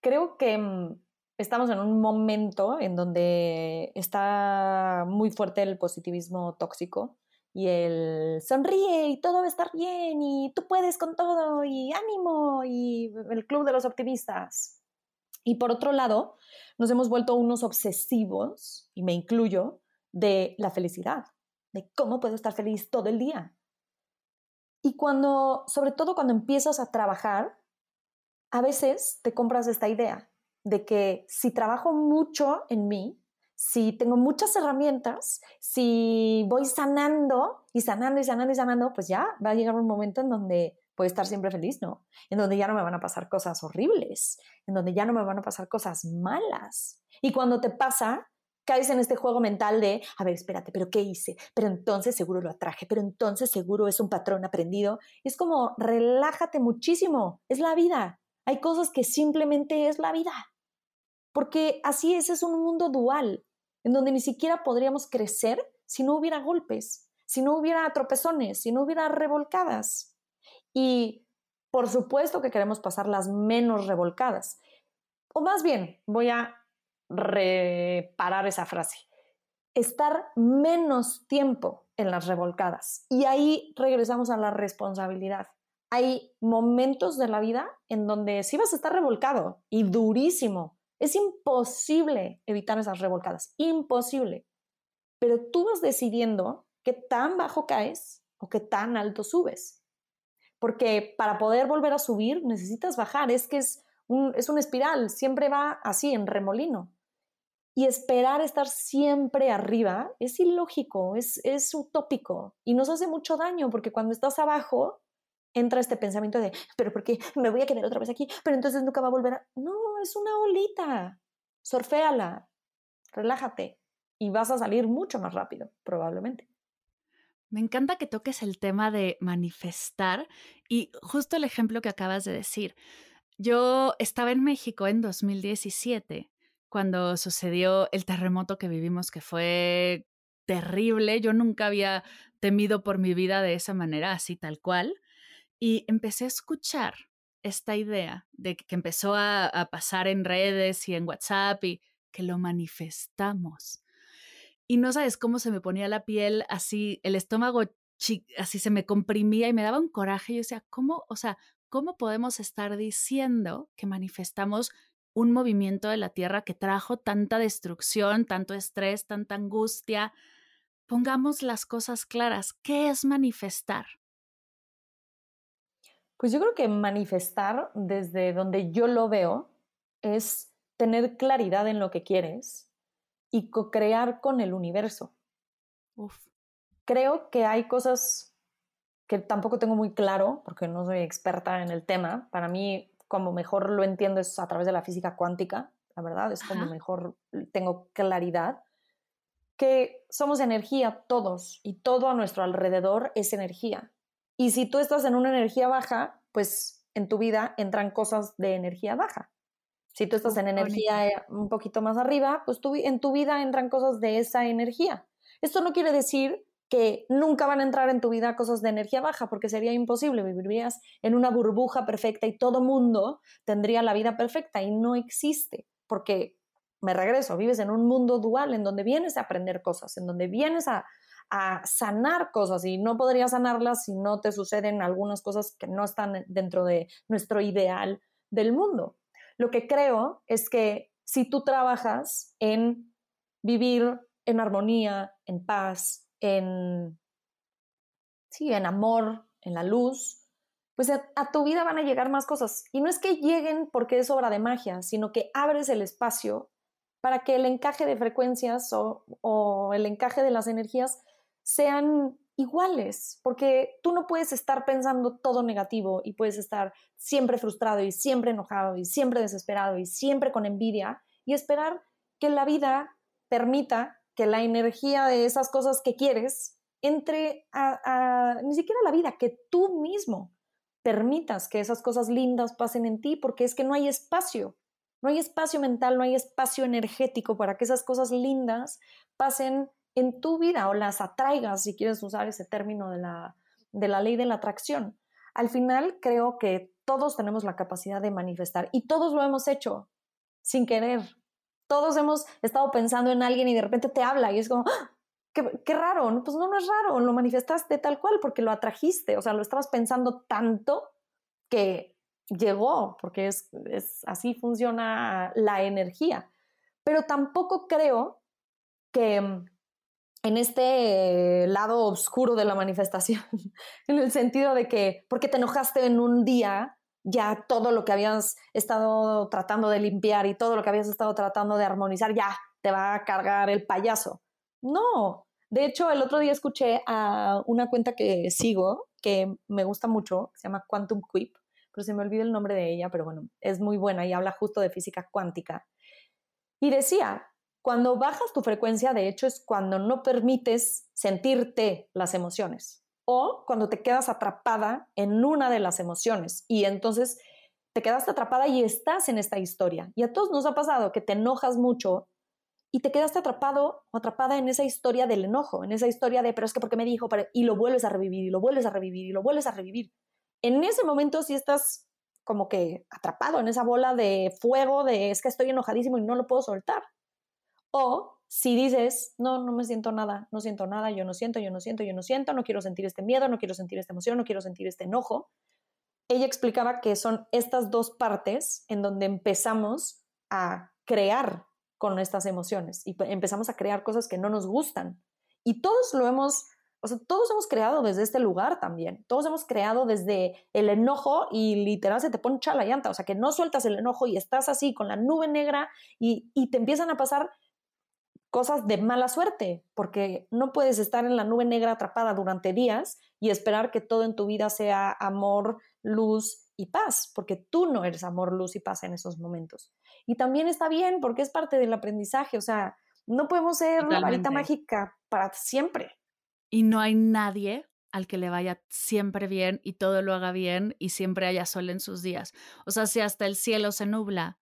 creo que mm, estamos en un momento en donde está muy fuerte el positivismo tóxico y el sonríe y todo va a estar bien y tú puedes con todo y ánimo y el club de los optimistas. Y por otro lado, nos hemos vuelto unos obsesivos, y me incluyo, de la felicidad, de cómo puedo estar feliz todo el día. Y cuando, sobre todo cuando empiezas a trabajar, a veces te compras esta idea de que si trabajo mucho en mí, si tengo muchas herramientas, si voy sanando y sanando y sanando y sanando, pues ya va a llegar un momento en donde voy estar siempre feliz, ¿no? En donde ya no me van a pasar cosas horribles, en donde ya no me van a pasar cosas malas. Y cuando te pasa, caes en este juego mental de, a ver, espérate, pero ¿qué hice? Pero entonces seguro lo atraje, pero entonces seguro es un patrón aprendido. Es como, relájate muchísimo, es la vida. Hay cosas que simplemente es la vida. Porque así es, es un mundo dual, en donde ni siquiera podríamos crecer si no hubiera golpes, si no hubiera tropezones, si no hubiera revolcadas. Y por supuesto que queremos pasar las menos revolcadas. O más bien, voy a reparar esa frase. Estar menos tiempo en las revolcadas. Y ahí regresamos a la responsabilidad. Hay momentos de la vida en donde sí vas a estar revolcado y durísimo. Es imposible evitar esas revolcadas. Imposible. Pero tú vas decidiendo qué tan bajo caes o qué tan alto subes. Porque para poder volver a subir necesitas bajar. Es que es, un, una espiral. Siempre va así, en remolino. Y esperar estar siempre arriba es ilógico, es utópico y nos hace mucho daño porque cuando estás abajo entra este pensamiento de, pero ¿por qué me voy a quedar otra vez aquí? Pero entonces nunca va a volver a... No, es una olita. Sorféala, relájate y vas a salir mucho más rápido, probablemente. Me encanta que toques el tema de manifestar y justo el ejemplo que acabas de decir. Yo estaba en México en 2017 cuando sucedió el terremoto que vivimos, que fue terrible. Yo nunca había temido por mi vida de esa manera, así tal cual. Y empecé a escuchar esta idea de que empezó a, pasar en redes y en WhatsApp y que lo manifestamos. Y no sabes cómo se me ponía la piel así, el estómago así se me comprimía y me daba un coraje. Yo decía, ¿cómo? O sea, ¿cómo podemos estar diciendo que manifestamos un movimiento de la Tierra que trajo tanta destrucción, tanto estrés, tanta angustia. Pongamos las cosas claras. ¿Qué es manifestar? Pues yo creo que manifestar desde donde yo lo veo es tener claridad en lo que quieres y co-crear con el universo. Creo que hay cosas que tampoco tengo muy claro, porque no soy experta en el tema. Para mí, como mejor lo entiendo es a través de la física cuántica, la verdad, es como mejor tengo claridad, que somos energía todos y todo a nuestro alrededor es energía. Y si tú estás en una energía baja, pues en tu vida entran cosas de energía baja. Si tú estás en energía eh, un poquito más arriba, pues en tu vida entran cosas de esa energía. Esto no quiere decir que nunca van a entrar en tu vida cosas de energía baja, porque sería imposible, vivirías en una burbuja perfecta y todo mundo tendría la vida perfecta y no existe, porque me regreso, vives en un mundo dual en donde vienes a aprender cosas, en donde vienes a, a sanar cosas y no podrías sanarlas si no te suceden algunas cosas que no están dentro de nuestro ideal del mundo. Lo que creo es que si tú trabajas en vivir en armonía, en paz, en, sí, en amor, en la luz, pues a, tu vida van a llegar más cosas. Y no es que lleguen porque es obra de magia, sino que abres el espacio para que el encaje de frecuencias o, o el encaje de las energías sean iguales, porque tú no puedes estar pensando todo negativo y puedes estar siempre frustrado y siempre enojado y siempre desesperado y siempre con envidia y esperar que la vida permita que la energía de esas cosas que quieres entre a, ni siquiera la vida, que tú mismo permitas que esas cosas lindas pasen en ti, porque es que no hay espacio, no hay espacio mental, no hay espacio energético para que esas cosas lindas pasen en tu vida o las atraigas, si quieres usar ese término de la, de la ley de la atracción. Al final creo que todos tenemos la capacidad de manifestar y todos lo hemos hecho sin querer, todos hemos estado pensando en alguien y de repente te habla y es como, ¡Ah! qué, raro, pues no, no es raro, lo manifestaste tal cual porque lo atrajiste, o sea, lo estabas pensando tanto que llegó, porque es, es así funciona la energía. Pero tampoco creo que en este lado oscuro de la manifestación, <laughs> en el sentido de que porque te enojaste en un día, ya todo lo que habías estado tratando de limpiar y todo lo que habías estado tratando de armonizar, ya te va a cargar el payaso. No, de hecho, el otro día escuché a una cuenta que sigo, que me gusta mucho, se llama Quantum Quip, pero se me olvida el nombre de ella, pero bueno, es muy buena y habla justo de física cuántica. Y decía, Cuando bajas tu frecuencia, de hecho, es cuando no permites sentirte las emociones o cuando te quedas atrapada en una de las emociones y entonces te quedaste atrapada y estás en esta historia. Y a todos nos ha pasado que te enojas mucho y te quedaste atrapado o atrapada en esa historia del enojo, en esa historia de, pero es que porque me dijo, y lo vuelves a revivir, y lo vuelves a revivir, y lo vuelves a revivir. En ese momento si estás como que atrapado en esa bola de fuego de es que estoy enojadísimo y no lo puedo soltar. O si dices, no, no me siento nada, no siento nada, yo no siento, yo no siento, yo no siento, no quiero sentir este miedo, no quiero sentir esta emoción, no quiero sentir este enojo. Ella explicaba que son estas dos partes en donde empezamos a crear con estas emociones y empezamos a crear cosas que no nos gustan. Y todos lo hemos, o sea, todos hemos creado desde este lugar también. Todos hemos creado desde el enojo y literal se te poncha la llanta, o sea, que no sueltas el enojo y estás así con la nube negra y, y te empiezan a pasar cosas de mala suerte, porque no puedes estar en la nube negra atrapada durante días y esperar que todo en tu vida sea amor, luz y paz, porque tú no eres amor, luz y paz en esos momentos. Y también está bien porque es parte del aprendizaje, o sea, no podemos ser la varita mágica para siempre. Y no hay nadie al que le vaya siempre bien y todo lo haga bien y siempre haya sol en sus días. O sea, si hasta el cielo se nubla,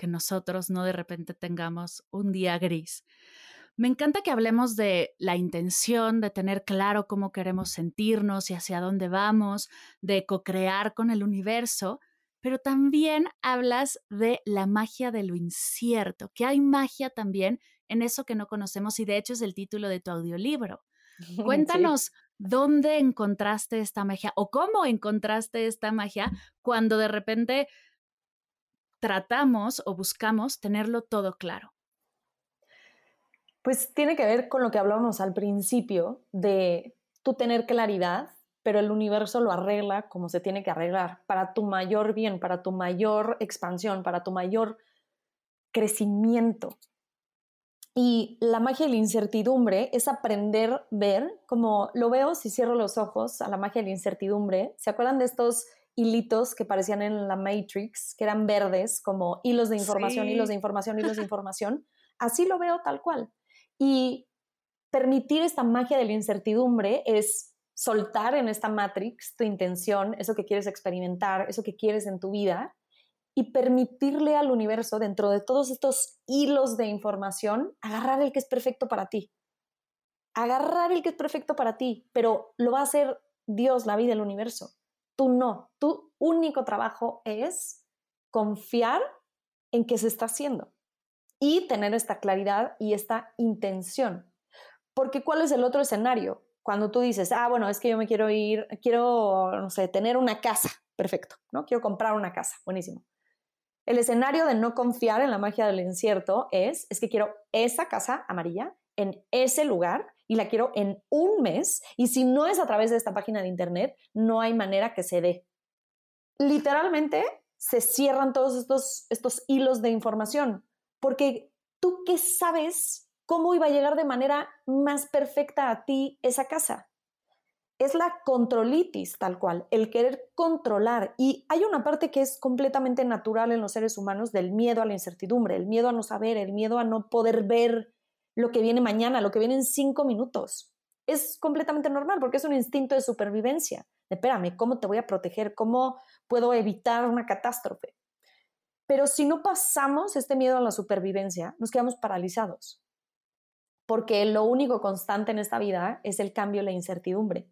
que nosotros no de repente tengamos un día gris. Me encanta que hablemos de la intención, de tener claro cómo queremos sentirnos y hacia dónde vamos, de co-crear con el universo, pero también hablas de la magia de lo incierto, que hay magia también en eso que no conocemos y de hecho es el título de tu audiolibro. <laughs> Cuéntanos dónde encontraste esta magia o cómo encontraste esta magia cuando de repente tratamos o buscamos tenerlo todo claro? Pues tiene que ver con lo que hablábamos al principio de tú tener claridad, pero el universo lo arregla como se tiene que arreglar, para tu mayor bien, para tu mayor expansión, para tu mayor crecimiento. Y la magia de la incertidumbre es aprender a ver, como lo veo si cierro los ojos a la magia de la incertidumbre. ¿Se acuerdan de estos hilitos que parecían en la Matrix, que eran verdes, como hilos de información, hilos de información, hilos de <laughs> información. Así lo veo tal cual. Y permitir esta magia de la incertidumbre es soltar en esta Matrix tu intención, eso que quieres experimentar, eso que quieres en tu vida, y permitirle al universo, dentro de todos estos hilos de información, agarrar el que es perfecto para ti. Agarrar el que es perfecto para ti, pero lo va a hacer Dios, la vida, el universo. Tú no. Tu único trabajo es confiar en que se está haciendo y tener esta claridad y esta intención. Porque ¿cuál es el otro escenario? Cuando tú dices, ah, bueno, es que yo me quiero ir, quiero, no sé, tener una casa, perfecto, ¿no? Quiero comprar una casa, buenísimo. El escenario de no confiar en la magia del incierto es, es que quiero esa casa amarilla en ese lugar y la quiero en un mes y si no es a través de esta página de internet, no hay manera que se dé. Literalmente se cierran todos estos, estos hilos de información porque tú qué sabes cómo iba a llegar de manera más perfecta a ti esa casa. Es la controlitis tal cual, el querer controlar. Y hay una parte que es completamente natural en los seres humanos del miedo a la incertidumbre, el miedo a no saber, el miedo a no poder ver lo que viene mañana, lo que viene en cinco minutos. Es completamente normal porque es un instinto de supervivencia. espérame, ¿cómo te voy a proteger? ¿Cómo puedo evitar una catástrofe? Pero si no pasamos este miedo a la supervivencia, nos quedamos paralizados. Porque lo único constante en esta vida es el cambio y la incertidumbre.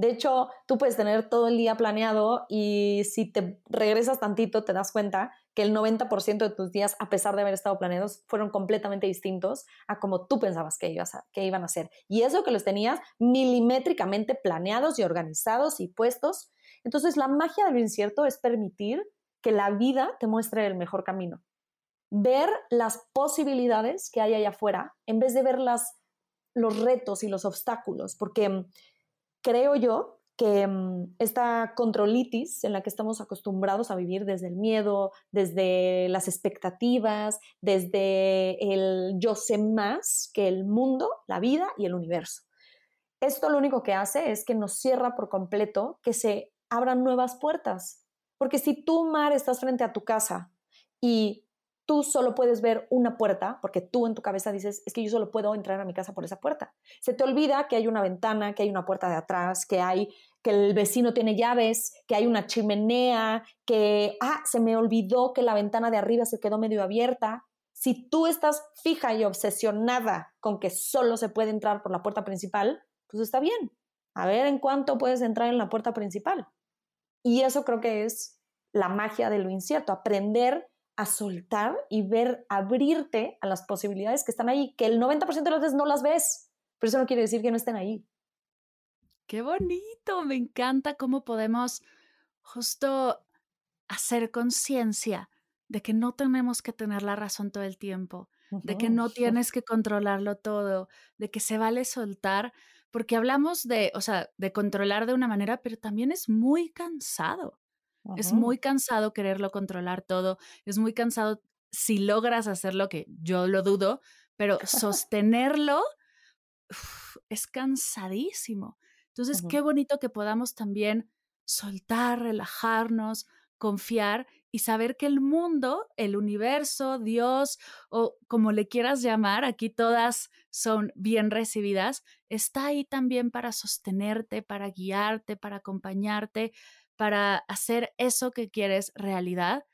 De hecho, tú puedes tener todo el día planeado y si te regresas tantito te das cuenta que el 90% de tus días, a pesar de haber estado planeados, fueron completamente distintos a como tú pensabas que, ibas que iban a ser. Y eso que los tenías milimétricamente planeados y organizados y puestos. Entonces, la magia de lo incierto es permitir que la vida te muestre el mejor camino. Ver las posibilidades que hay allá afuera en vez de ver las, los retos y los obstáculos, porque creo yo que mm, esta controlitis en la que estamos acostumbrados a vivir desde el miedo, desde las expectativas, desde el yo sé más que el mundo, la vida y el universo. Esto lo único que hace es que nos cierra por completo que se abran nuevas puertas. Porque si tú, Mar, estás frente a tu casa y tú solo puedes ver una puerta, porque tú en tu cabeza dices, es que yo solo puedo entrar a mi casa por esa puerta. Se te olvida que hay una ventana, que hay una puerta de atrás, que hay que el vecino tiene llaves, que hay una chimenea, que, ah, se me olvidó que la ventana de arriba se quedó medio abierta. Si tú estás fija y obsesionada con que solo se puede entrar por la puerta principal, pues está bien. A ver en cuánto puedes entrar en la puerta principal. Y eso creo que es la magia de lo incierto, aprender a soltar y ver, abrirte a las posibilidades que están ahí, que el 90% de las veces no las ves, pero eso no quiere decir que no estén ahí. Qué bonito, me encanta cómo podemos justo hacer conciencia de que no tenemos que tener la razón todo el tiempo, de que no tienes que controlarlo todo, de que se vale soltar, porque hablamos de, o sea, de controlar de una manera, pero también es muy cansado. Es muy cansado quererlo controlar todo, es muy cansado si logras hacerlo, que yo lo dudo, pero <laughs> sostenerlo es cansadísimo. Entonces, qué bonito que podamos también soltar, relajarnos, confiar y saber que el mundo, el universo, Dios o como le quieras llamar, aquí todas son bien recibidas, está ahí también para sostenerte, para guiarte, para acompañarte, para hacer eso que quieres realidad.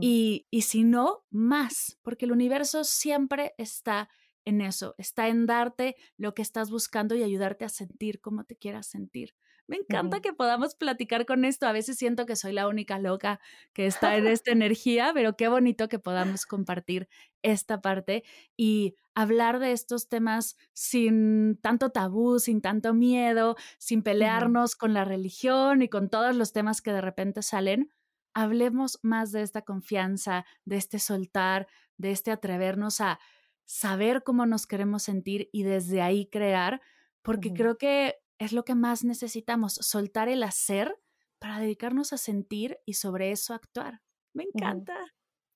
y, y si no, más, porque el universo siempre está en eso, está en darte lo que estás buscando y ayudarte a sentir como te quieras sentir. Me encanta que podamos platicar con esto. A veces siento que soy la única loca que está en <laughs> esta energía, pero qué bonito que podamos compartir esta parte y hablar de estos temas sin tanto tabú, sin tanto miedo, sin pelearnos con la religión y con todos los temas que de repente salen. Hablemos más de esta confianza, de este soltar, de este atrevernos a saber cómo nos queremos sentir y desde ahí crear, porque creo que es lo que más necesitamos, soltar el hacer para dedicarnos a sentir y sobre eso actuar. Me encanta.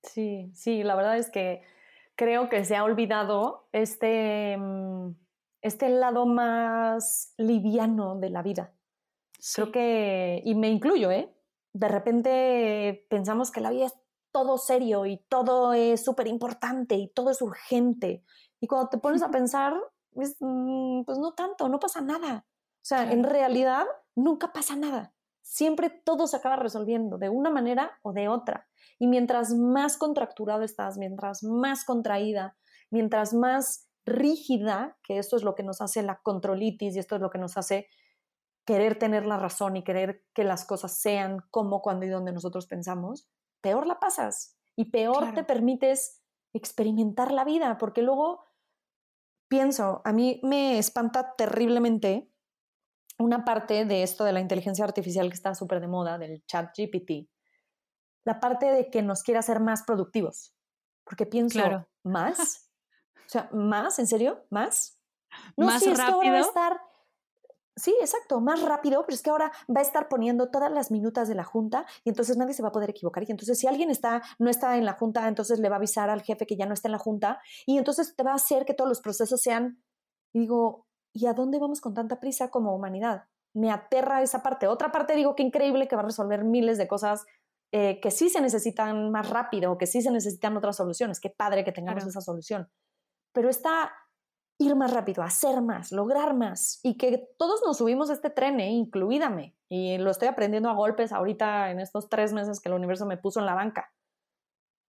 Sí, sí, la verdad es que creo que se ha olvidado este, mm, este lado más liviano de la vida. Creo que, y me incluyo, ¿eh? De repente pensamos que la vida es todo serio y todo es súper importante y todo es urgente. Y cuando te pones a <laughs> pensar, mm, pues no tanto, no pasa nada. O sea, en realidad nunca pasa nada. Siempre todo se acaba resolviendo de una manera o de otra. Y mientras más contracturado estás, mientras más contraída, mientras más rígida, que esto es lo que nos hace la controlitis y esto es lo que nos hace querer tener la razón y querer que las cosas sean como, cuando y donde nosotros pensamos, peor la pasas y peor te permites experimentar la vida, porque luego pienso, a mí me espanta terriblemente una parte de esto de la inteligencia artificial que está súper de moda, del chat GPT, la parte de que nos quiere hacer más productivos, porque pienso, <laughs> ¿más? O sea, ¿más? ¿En serio? ¿Más? No, ¿Más rápido? estar Sí, exacto, más rápido, pero es que ahora va a estar poniendo todas las minutas de la junta y entonces nadie se va a poder equivocar. Y entonces si alguien está, no está en la junta, entonces le va a avisar al jefe que ya no está en la junta y entonces te va a hacer que todos los procesos sean, y digo, ¿y a dónde vamos con tanta prisa como humanidad? Me aterra esa parte. Otra parte digo, qué increíble que va a resolver miles de cosas eh, que sí se necesitan más rápido, que sí se necesitan otras soluciones. Qué padre que tengamos esa solución. Pero está ir más rápido, hacer más, lograr más y que todos nos subimos a este tren, ¿eh? incluídame. Y lo estoy aprendiendo a golpes ahorita en estos tres meses que el universo me puso en la banca.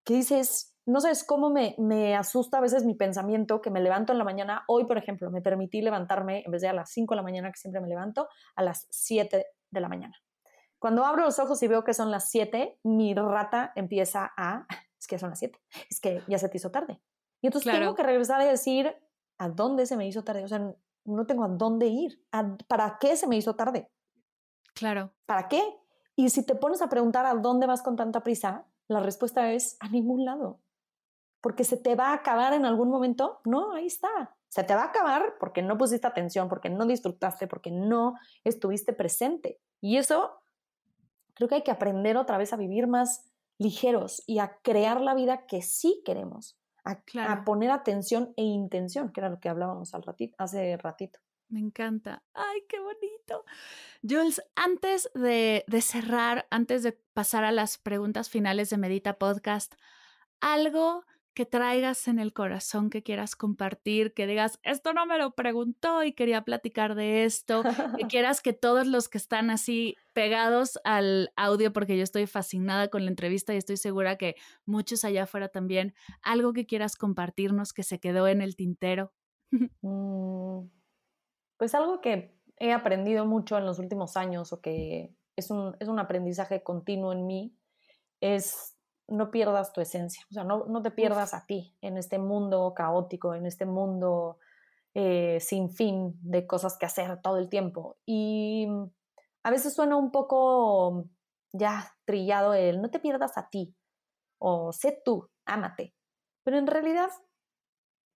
Que dices, no sabes cómo me, me asusta a veces mi pensamiento que me levanto en la mañana. Hoy, por ejemplo, me permití levantarme en vez de a las 5 de la mañana que siempre me levanto, a las 7 de la mañana. Cuando abro los ojos y veo que son las 7, mi rata empieza a, <laughs> es que son las 7, es que ya se te hizo tarde. Y entonces tengo que regresar y decir, ¿a dónde se me hizo tarde? O sea, no tengo a dónde ir. ¿Para qué se me hizo tarde? Claro. ¿Para qué? Y si te pones a preguntar a dónde vas con tanta prisa, la respuesta es a ningún lado. Porque se te va a acabar en algún momento. No, ahí está. Se te va a acabar porque no pusiste atención, porque no disfrutaste, porque no estuviste presente. Y eso creo que hay que aprender otra vez a vivir más ligeros y a crear la vida que sí queremos a, poner atención e intención, que era lo que hablábamos al ratito, hace ratito. Me encanta. Ay, qué bonito. Jules, antes de, de, cerrar, antes de pasar a las preguntas finales de Medita Podcast, algo que traigas en el corazón que quieras compartir, que digas, esto no me lo preguntó y quería platicar de esto, que <laughs> quieras que todos los que están así pegados al audio, porque yo estoy fascinada con la entrevista y estoy segura que muchos allá afuera también, algo que quieras compartirnos que se quedó en el tintero. Mm, pues algo que he aprendido mucho en los últimos años o que es un, es un aprendizaje continuo en mí es no pierdas tu esencia, o sea, no, no te pierdas a ti en este mundo caótico, en este mundo eh, sin fin de cosas que hacer todo el tiempo. Y a veces suena un poco ya trillado el no te pierdas a ti o sé tú, ámate. Pero en realidad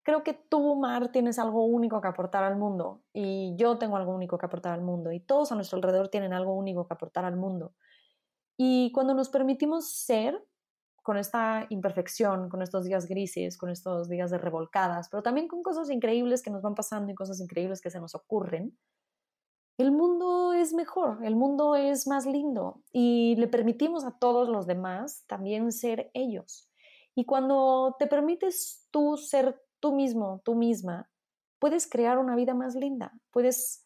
creo que tú, Mar, tienes algo único que aportar al mundo y yo tengo algo único que aportar al mundo y todos a nuestro alrededor tienen algo único que aportar al mundo. Y cuando nos permitimos ser, con esta imperfección, con estos días grises, con estos días de revolcadas, pero también con cosas increíbles que nos van pasando y cosas increíbles que se nos ocurren, el mundo es mejor, el mundo es más lindo y le permitimos a todos los demás también ser ellos. Y cuando te permites tú ser tú mismo, tú misma, puedes crear una vida más linda, puedes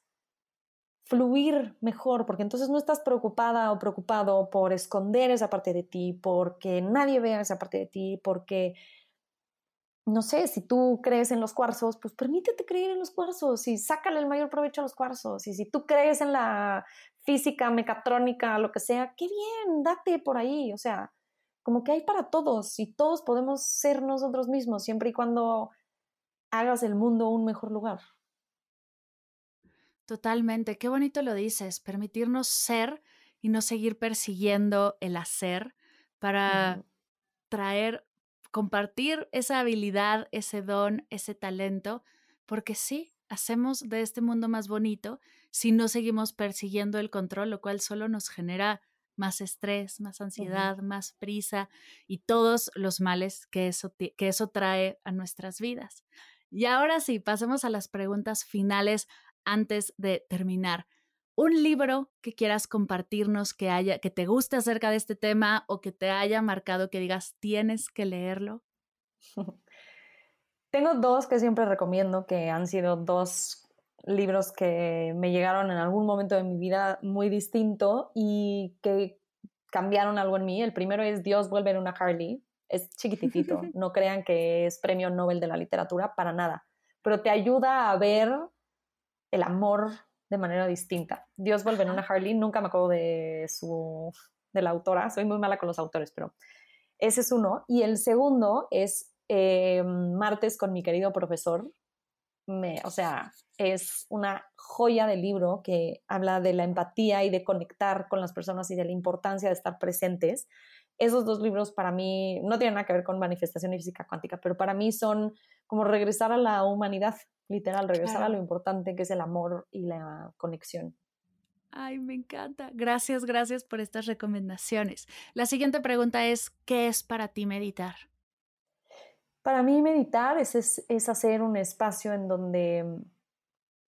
fluir mejor, porque entonces no estás preocupada o preocupado por esconder esa parte de ti, porque nadie vea esa parte de ti, porque, no sé, si tú crees en los cuarzos, pues permítete creer en los cuarzos y sácale el mayor provecho a los cuarzos. Y si tú crees en la física, mecatrónica, lo que sea, qué bien, date por ahí. O sea, como que hay para todos y todos podemos ser nosotros mismos siempre y cuando hagas el mundo un mejor lugar. Totalmente, qué bonito lo dices, permitirnos ser y no seguir persiguiendo el hacer para traer, compartir esa habilidad, ese don, ese talento, porque sí, hacemos de este mundo más bonito si no seguimos persiguiendo el control, lo cual solo nos genera más estrés, más ansiedad, más prisa y todos los males que eso, que eso trae a nuestras vidas. Y ahora sí, pasemos a las preguntas finales antes de terminar. Un libro que quieras compartirnos que haya, que te guste acerca de este tema o que te haya marcado que digas tienes que leerlo. <laughs> Tengo dos que siempre recomiendo, que han sido dos libros que me llegaron en algún momento de mi vida muy distinto y que cambiaron algo en mí. El primero es Dios vuelve en una Harley. Es chiquititito, <laughs> no crean que es premio Nobel de la literatura, para nada, pero te ayuda a ver el amor de manera distinta. Dios vuelve en una Harley, nunca me acuerdo de su de la autora, soy muy mala con los autores, pero ese es uno. Y el segundo es eh, Martes con mi querido profesor. Me, o sea, es una joya de libro que habla de la empatía y de conectar con las personas y de la importancia de estar presentes. Esos dos libros para mí no tienen nada que ver con manifestación y física cuántica, pero para mí son como regresar a la humanidad, literal, regresar a lo importante que es el amor y la conexión. Ay, me encanta. Gracias, gracias por estas recomendaciones. La siguiente pregunta es, ¿qué es para ti meditar? Para mí meditar es, es, hacer un espacio en donde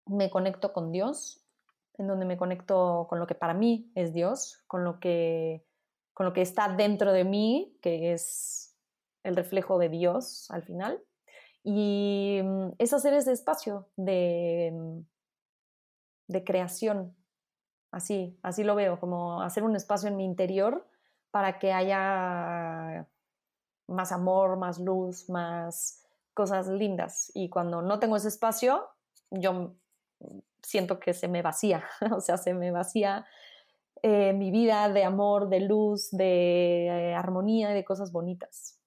me conecto con Dios, en donde me conecto con lo que para mí es Dios, con lo que, con lo que está dentro de mí, que es el reflejo de Dios al final. Y mm, es hacer ese espacio de, mm, de creación. Así, así lo veo, como hacer un espacio en mi interior para que haya más amor, más luz, más cosas lindas. Y cuando no tengo ese espacio, yo siento que se me vacía, <laughs> o sea, se me vacía eh, mi vida de amor, de luz, de eh, armonía y de cosas bonitas.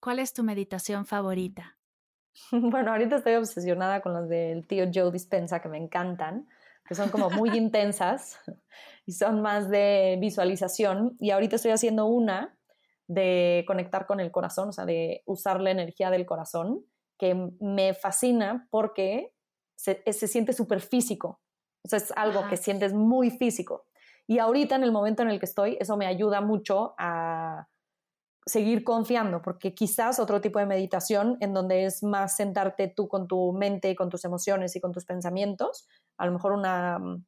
¿Cuál es tu meditación favorita? <laughs> Bueno, ahorita estoy obsesionada con las del tío Joe Dispensa que me encantan, que son como muy intensas <laughs> y son más de visualización. Y ahorita estoy haciendo una de conectar con el corazón, o sea, de usar la energía del corazón, que me fascina porque se, se siente súper físico. O sea, es algo que sientes muy físico. Y ahorita, en el momento en el que estoy, eso me ayuda mucho a seguir confiando, porque quizás otro tipo de meditación en donde es más sentarte tú con tu mente, con tus emociones y con tus pensamientos, a lo mejor una mm,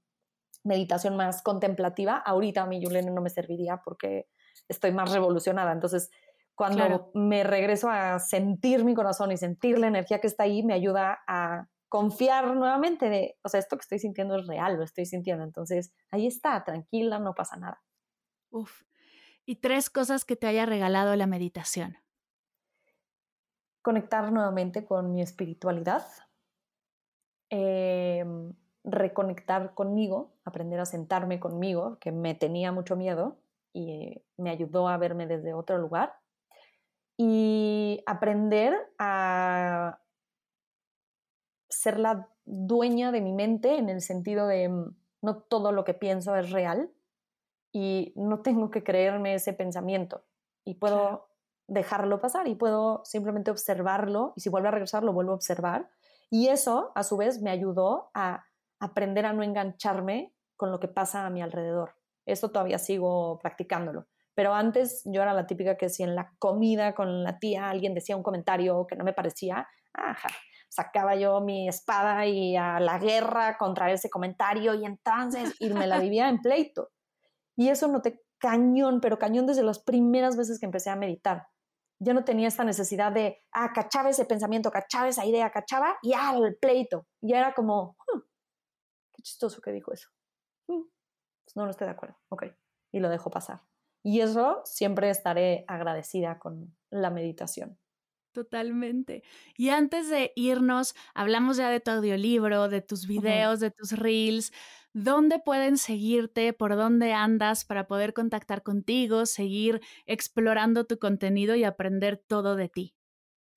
meditación más contemplativa, ahorita a mí Yulene no me serviría porque estoy más revolucionada. Entonces, Cuando me regreso a sentir mi corazón y sentir la energía que está ahí, me ayuda a confiar nuevamente de, o sea, esto que estoy sintiendo es real, lo estoy sintiendo. Entonces, ahí está, tranquila, no pasa nada. Uf. Y tres cosas que te haya regalado la meditación. Conectar nuevamente con mi espiritualidad. Em, reconectar conmigo, aprender a sentarme conmigo, que me tenía mucho miedo y me ayudó a verme desde otro lugar. Y aprender a ser la dueña de mi mente en el sentido de mm, no todo lo que pienso es real y no tengo que creerme ese pensamiento y puedo dejarlo pasar y puedo simplemente observarlo y si vuelve a regresar lo vuelvo a observar y eso a su vez me ayudó a aprender a no engancharme con lo que pasa a mi alrededor. Esto todavía sigo practicándolo. Pero antes yo era la típica que si en la comida con la tía alguien decía un comentario que no me parecía, ajá, sacaba yo mi espada y a la guerra contra ese comentario y entonces y me la vivía en pleito. Y eso noté cañón, pero cañón desde las primeras veces que empecé a meditar. Ya no tenía esta necesidad de, ah, cachaba ese pensamiento, cachaba esa idea, cachaba y al pleito. Ya era como, qué chistoso que dijo eso. Mm, pues no, no estoy de acuerdo. Ok. Y lo dejo pasar. Y eso siempre estaré agradecida con la meditación. Totalmente. Y antes de irnos, hablamos ya de tu audiolibro, de tus videos, de tus reels. ¿Dónde pueden seguirte? ¿Por dónde andas para poder contactar contigo, seguir explorando tu contenido y aprender todo de ti?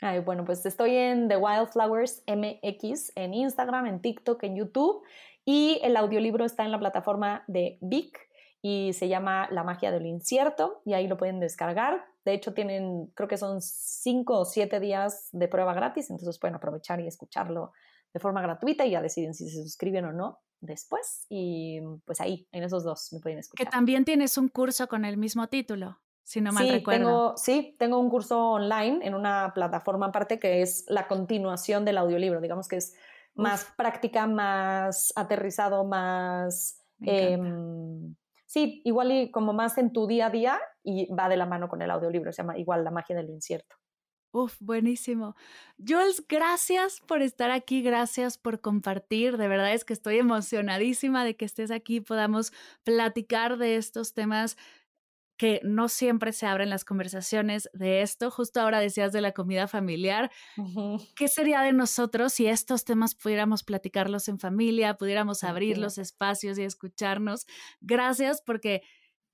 Ay, bueno, pues estoy en The Wildflowers MX en Instagram, en TikTok, en YouTube y el audiolibro está en la plataforma de Vic y se llama La magia del incierto y ahí lo pueden descargar. De hecho, tienen, creo que son cinco o siete días de prueba gratis, entonces pueden aprovechar y escucharlo de forma gratuita y ya deciden si se suscriben o no después. Y pues ahí, en esos dos me pueden escuchar. Que también tienes un curso con el mismo título, si no mal sí, recuerdo. Tengo, sí, tengo un curso online en una plataforma aparte que es la continuación del audiolibro, digamos que es más práctica, más aterrizado, más sí, igual y como más en tu día a día y va de la mano con el audiolibro, se llama igual La magia del incierto. Uf, buenísimo. Jules, gracias por estar aquí, gracias por compartir. De verdad es que estoy emocionadísima de que estés aquí, podamos platicar de estos temas que no siempre se abren las conversaciones de esto. Justo ahora decías de la comida familiar. ¿Qué sería de nosotros si estos temas pudiéramos platicarlos en familia, pudiéramos abrir los espacios y escucharnos? Gracias porque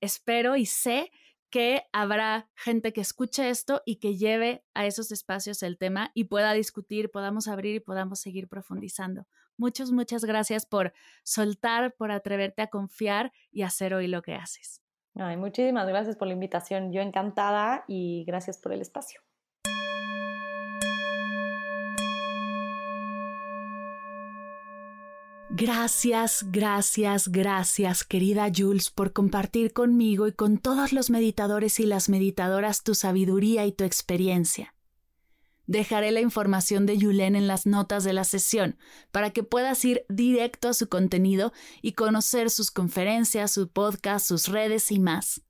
espero y sé que habrá gente que escuche esto y que lleve a esos espacios el tema y pueda discutir, podamos abrir y podamos seguir profundizando. Muchas, muchas gracias por soltar, por atreverte a confiar y hacer hoy lo que haces. Ay, muchísimas gracias por la invitación. Yo encantada y gracias por el espacio. Gracias, gracias, gracias, querida Jules, por compartir conmigo y con todos los meditadores y las meditadoras tu sabiduría y tu experiencia. Dejaré la información de Yulen en las notas de la sesión para que puedas ir directo a su contenido y conocer sus conferencias, su podcast, sus redes y más.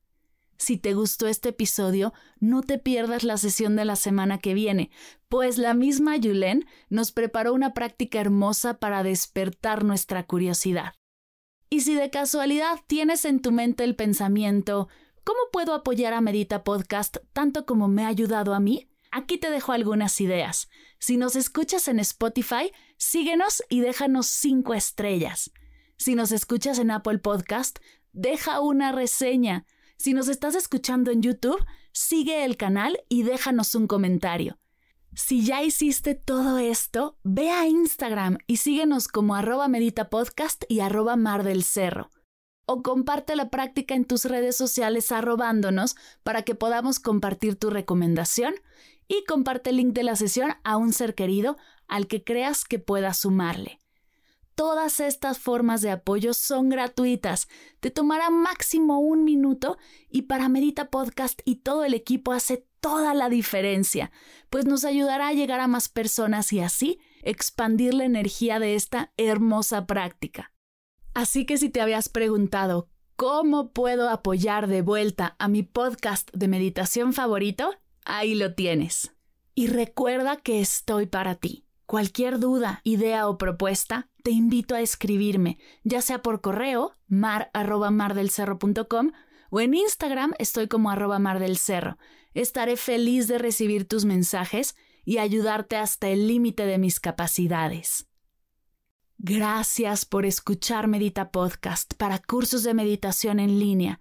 Si te gustó este episodio, no te pierdas la sesión de la semana que viene, pues la misma Yulen nos preparó una práctica hermosa para despertar nuestra curiosidad. Y si de casualidad tienes en tu mente el pensamiento, ¿cómo puedo apoyar a Medita Podcast tanto como me ha ayudado a mí? Aquí te dejo algunas ideas. Si nos escuchas en Spotify, síguenos y déjanos cinco estrellas. Si nos escuchas en Apple Podcast, deja una reseña. Si nos estás escuchando en YouTube, sigue el canal y déjanos un comentario. Si ya hiciste todo esto, ve a Instagram y síguenos como arroba meditapodcast y arroba mar del cerro. O comparte la práctica en tus redes sociales arrobándonos para que podamos compartir tu recomendación y comparte el link de la sesión a un ser querido al que creas que pueda sumarle. Todas estas formas de apoyo son gratuitas. Te tomará máximo un minuto y para Medita Podcast y todo el equipo hace toda la diferencia, pues nos ayudará a llegar a más personas y así expandir la energía de esta hermosa práctica. Así que si te habías preguntado, ¿cómo puedo apoyar de vuelta a mi podcast de meditación favorito? Ahí lo tienes. Y recuerda que estoy para ti. Cualquier duda, idea o propuesta, te invito a escribirme, ya sea por correo, mar.mardelcerro.com o en Instagram estoy como arroba mardelcerro. Estaré feliz de recibir tus mensajes y ayudarte hasta el límite de mis capacidades. Gracias por escuchar Medita Podcast para cursos de meditación en línea